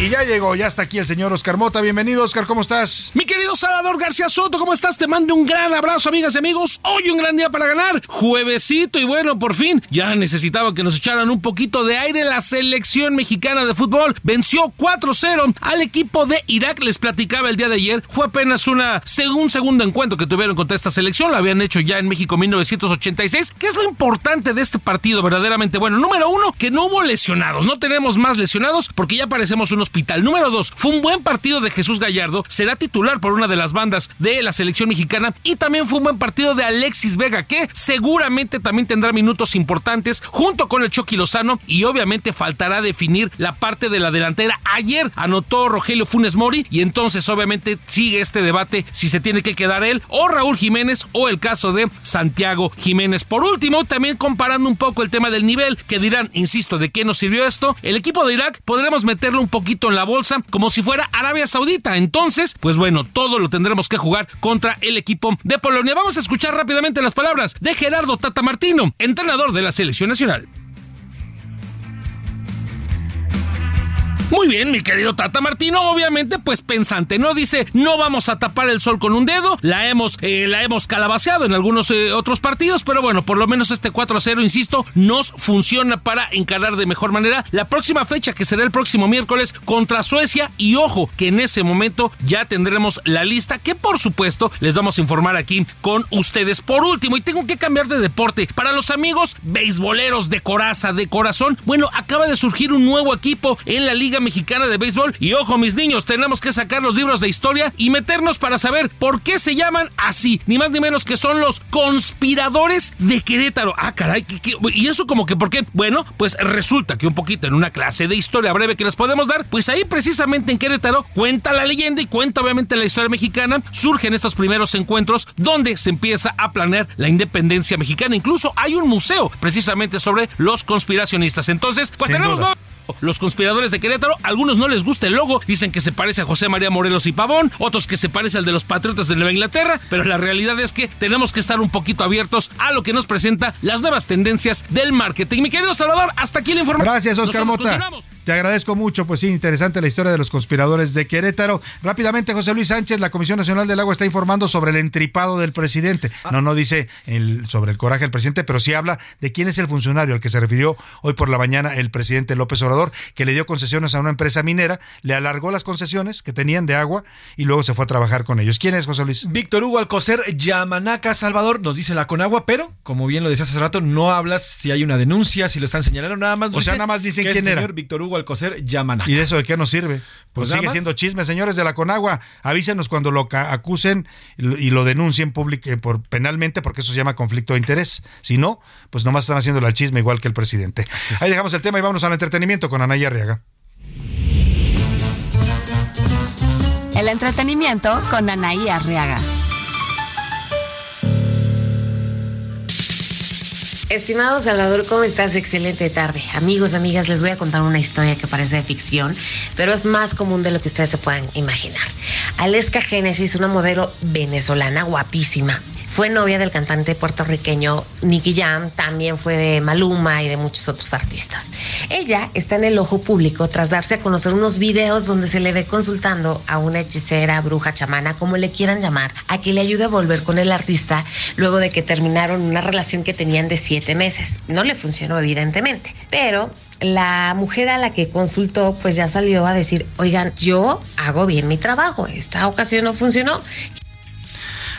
Y ya llegó, ya está aquí el señor Oscar Mota. Bienvenido, Oscar, ¿cómo estás? Mi querido Salvador García Soto, ¿cómo estás? Te mando un gran abrazo, amigas y amigos. Hoy un gran día para ganar. Juevesito y bueno, por fin, ya necesitaba que nos echaran un poquito de aire. La selección mexicana de fútbol venció 4-0 al equipo de Irak. Les platicaba el día de ayer. Fue apenas una, un segundo encuentro que tuvieron contra esta selección. Lo habían hecho ya en México en 1986. ¿Qué es lo importante de este partido verdaderamente? Bueno, número uno, que no hubo lesionados. No tenemos más lesionados porque ya parecemos unos Número dos, fue un buen partido de Jesús Gallardo, será titular por una de las bandas de la selección mexicana y también fue un buen partido de Alexis Vega, que seguramente también tendrá minutos importantes junto con el Chucky Lozano y obviamente faltará definir la parte de la delantera. Ayer anotó Rogelio Funes Mori y entonces obviamente sigue este debate si se tiene que quedar él o Raúl Jiménez o el caso de Santiago Jiménez. Por último, también comparando un poco el tema del nivel, que dirán, insisto, ¿de qué nos sirvió esto? El equipo de Irak podremos meterle un poquito en la bolsa como si fuera Arabia Saudita. Entonces, pues bueno, todo lo tendremos que jugar contra el equipo de Polonia. Vamos a escuchar rápidamente las palabras de Gerardo Tata Martino, entrenador de la selección nacional. Muy bien, mi querido Tata Martino, obviamente, pues pensante, ¿no? Dice, no vamos a tapar el sol con un dedo, la hemos, eh, la hemos calabaceado en algunos eh, otros partidos, pero bueno, por lo menos este 4-0, insisto, nos funciona para encarar de mejor manera la próxima fecha, que será el próximo miércoles contra Suecia, y ojo, que en ese momento ya tendremos la lista, que por supuesto les vamos a informar aquí con ustedes. Por último, y tengo que cambiar de deporte, para los amigos beisboleros de coraza, de corazón, bueno, acaba de surgir un nuevo equipo en la Liga Mexicana de Béisbol. Y ojo, mis niños, tenemos que sacar los libros de historia y meternos para saber por qué se llaman así. Ni más ni menos que son los conspiradores de Querétaro. Ah, caray, y eso como que por qué? Bueno, pues resulta que un poquito en una clase de historia breve que les podemos dar, pues ahí precisamente en Querétaro cuenta la leyenda y cuenta obviamente la historia mexicana. Surgen estos primeros encuentros donde se empieza a planear la independencia mexicana. Incluso hay un museo precisamente sobre los conspiracionistas. Entonces, pues tenemos los conspiradores de Querétaro. Algunos no les gusta el logo, dicen que se parece a José María Morelos y Pavón, otros que se parece al de los Patriotas de Nueva Inglaterra, pero la realidad es que tenemos que estar un poquito abiertos a lo que nos presenta las nuevas tendencias del marketing. Mi querido Salvador, hasta aquí la información. Gracias, Oscar Mota. Te agradezco mucho, pues sí, interesante la historia de los conspiradores de Querétaro. Rápidamente, José Luis Sánchez, la Comisión Nacional del Agua está informando sobre el entripado del presidente. Ah. No, no dice el, sobre el coraje del presidente, pero sí habla de quién es el funcionario al que se refirió hoy por la mañana el presidente López Obrador, que le dio concesiones a una empresa minera, le alargó las concesiones que tenían de agua y luego se fue a trabajar con ellos. ¿Quién es, José Luis? Víctor Hugo Alcocer Yamanaca, Salvador, nos dice la Conagua, pero como bien lo decías hace rato, no hablas si hay una denuncia, si lo están señalando, nada más. O sea, nada más dicen quién era. Víctor Hugo Alcocer Yamanaca. ¿Y de eso de qué nos sirve? Pues, pues sigue siendo chisme, señores de la Conagua. Avísenos cuando lo acusen y lo denuncien público, por, penalmente, porque eso se llama conflicto de interés. Si no, pues nomás están haciendo el chisme igual que el presidente. Ahí dejamos el tema y vámonos al entretenimiento con Anaya Arriaga. El entretenimiento con Anaí Arriaga. Estimado Salvador, ¿cómo estás? Excelente tarde. Amigos, amigas, les voy a contar una historia que parece de ficción, pero es más común de lo que ustedes se puedan imaginar. Aleska Génesis, una modelo venezolana guapísima, fue novia del cantante puertorriqueño Nicky Jam, también fue de Maluma y de muchos otros artistas. Ella está en el ojo público tras darse a conocer unos videos donde se le ve consultando a una hechicera, bruja, chamana, como le quieran llamar, a que le ayude a volver con el artista luego de que terminaron una relación que tenían de siete meses. No le funcionó, evidentemente, pero la mujer a la que consultó pues ya salió a decir, oigan, yo hago bien mi trabajo, esta ocasión no funcionó,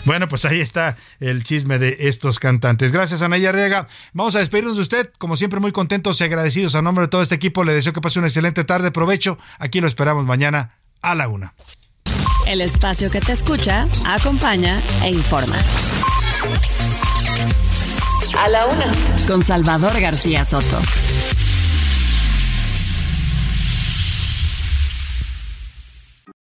bueno, pues ahí está el chisme de estos cantantes. Gracias, Anaya Riega. Vamos a despedirnos de usted. Como siempre, muy contentos y agradecidos. A nombre de todo este equipo, le deseo que pase una excelente tarde. Provecho. Aquí lo esperamos mañana a la una. El espacio que te escucha, acompaña e informa. A la una. Con Salvador García Soto.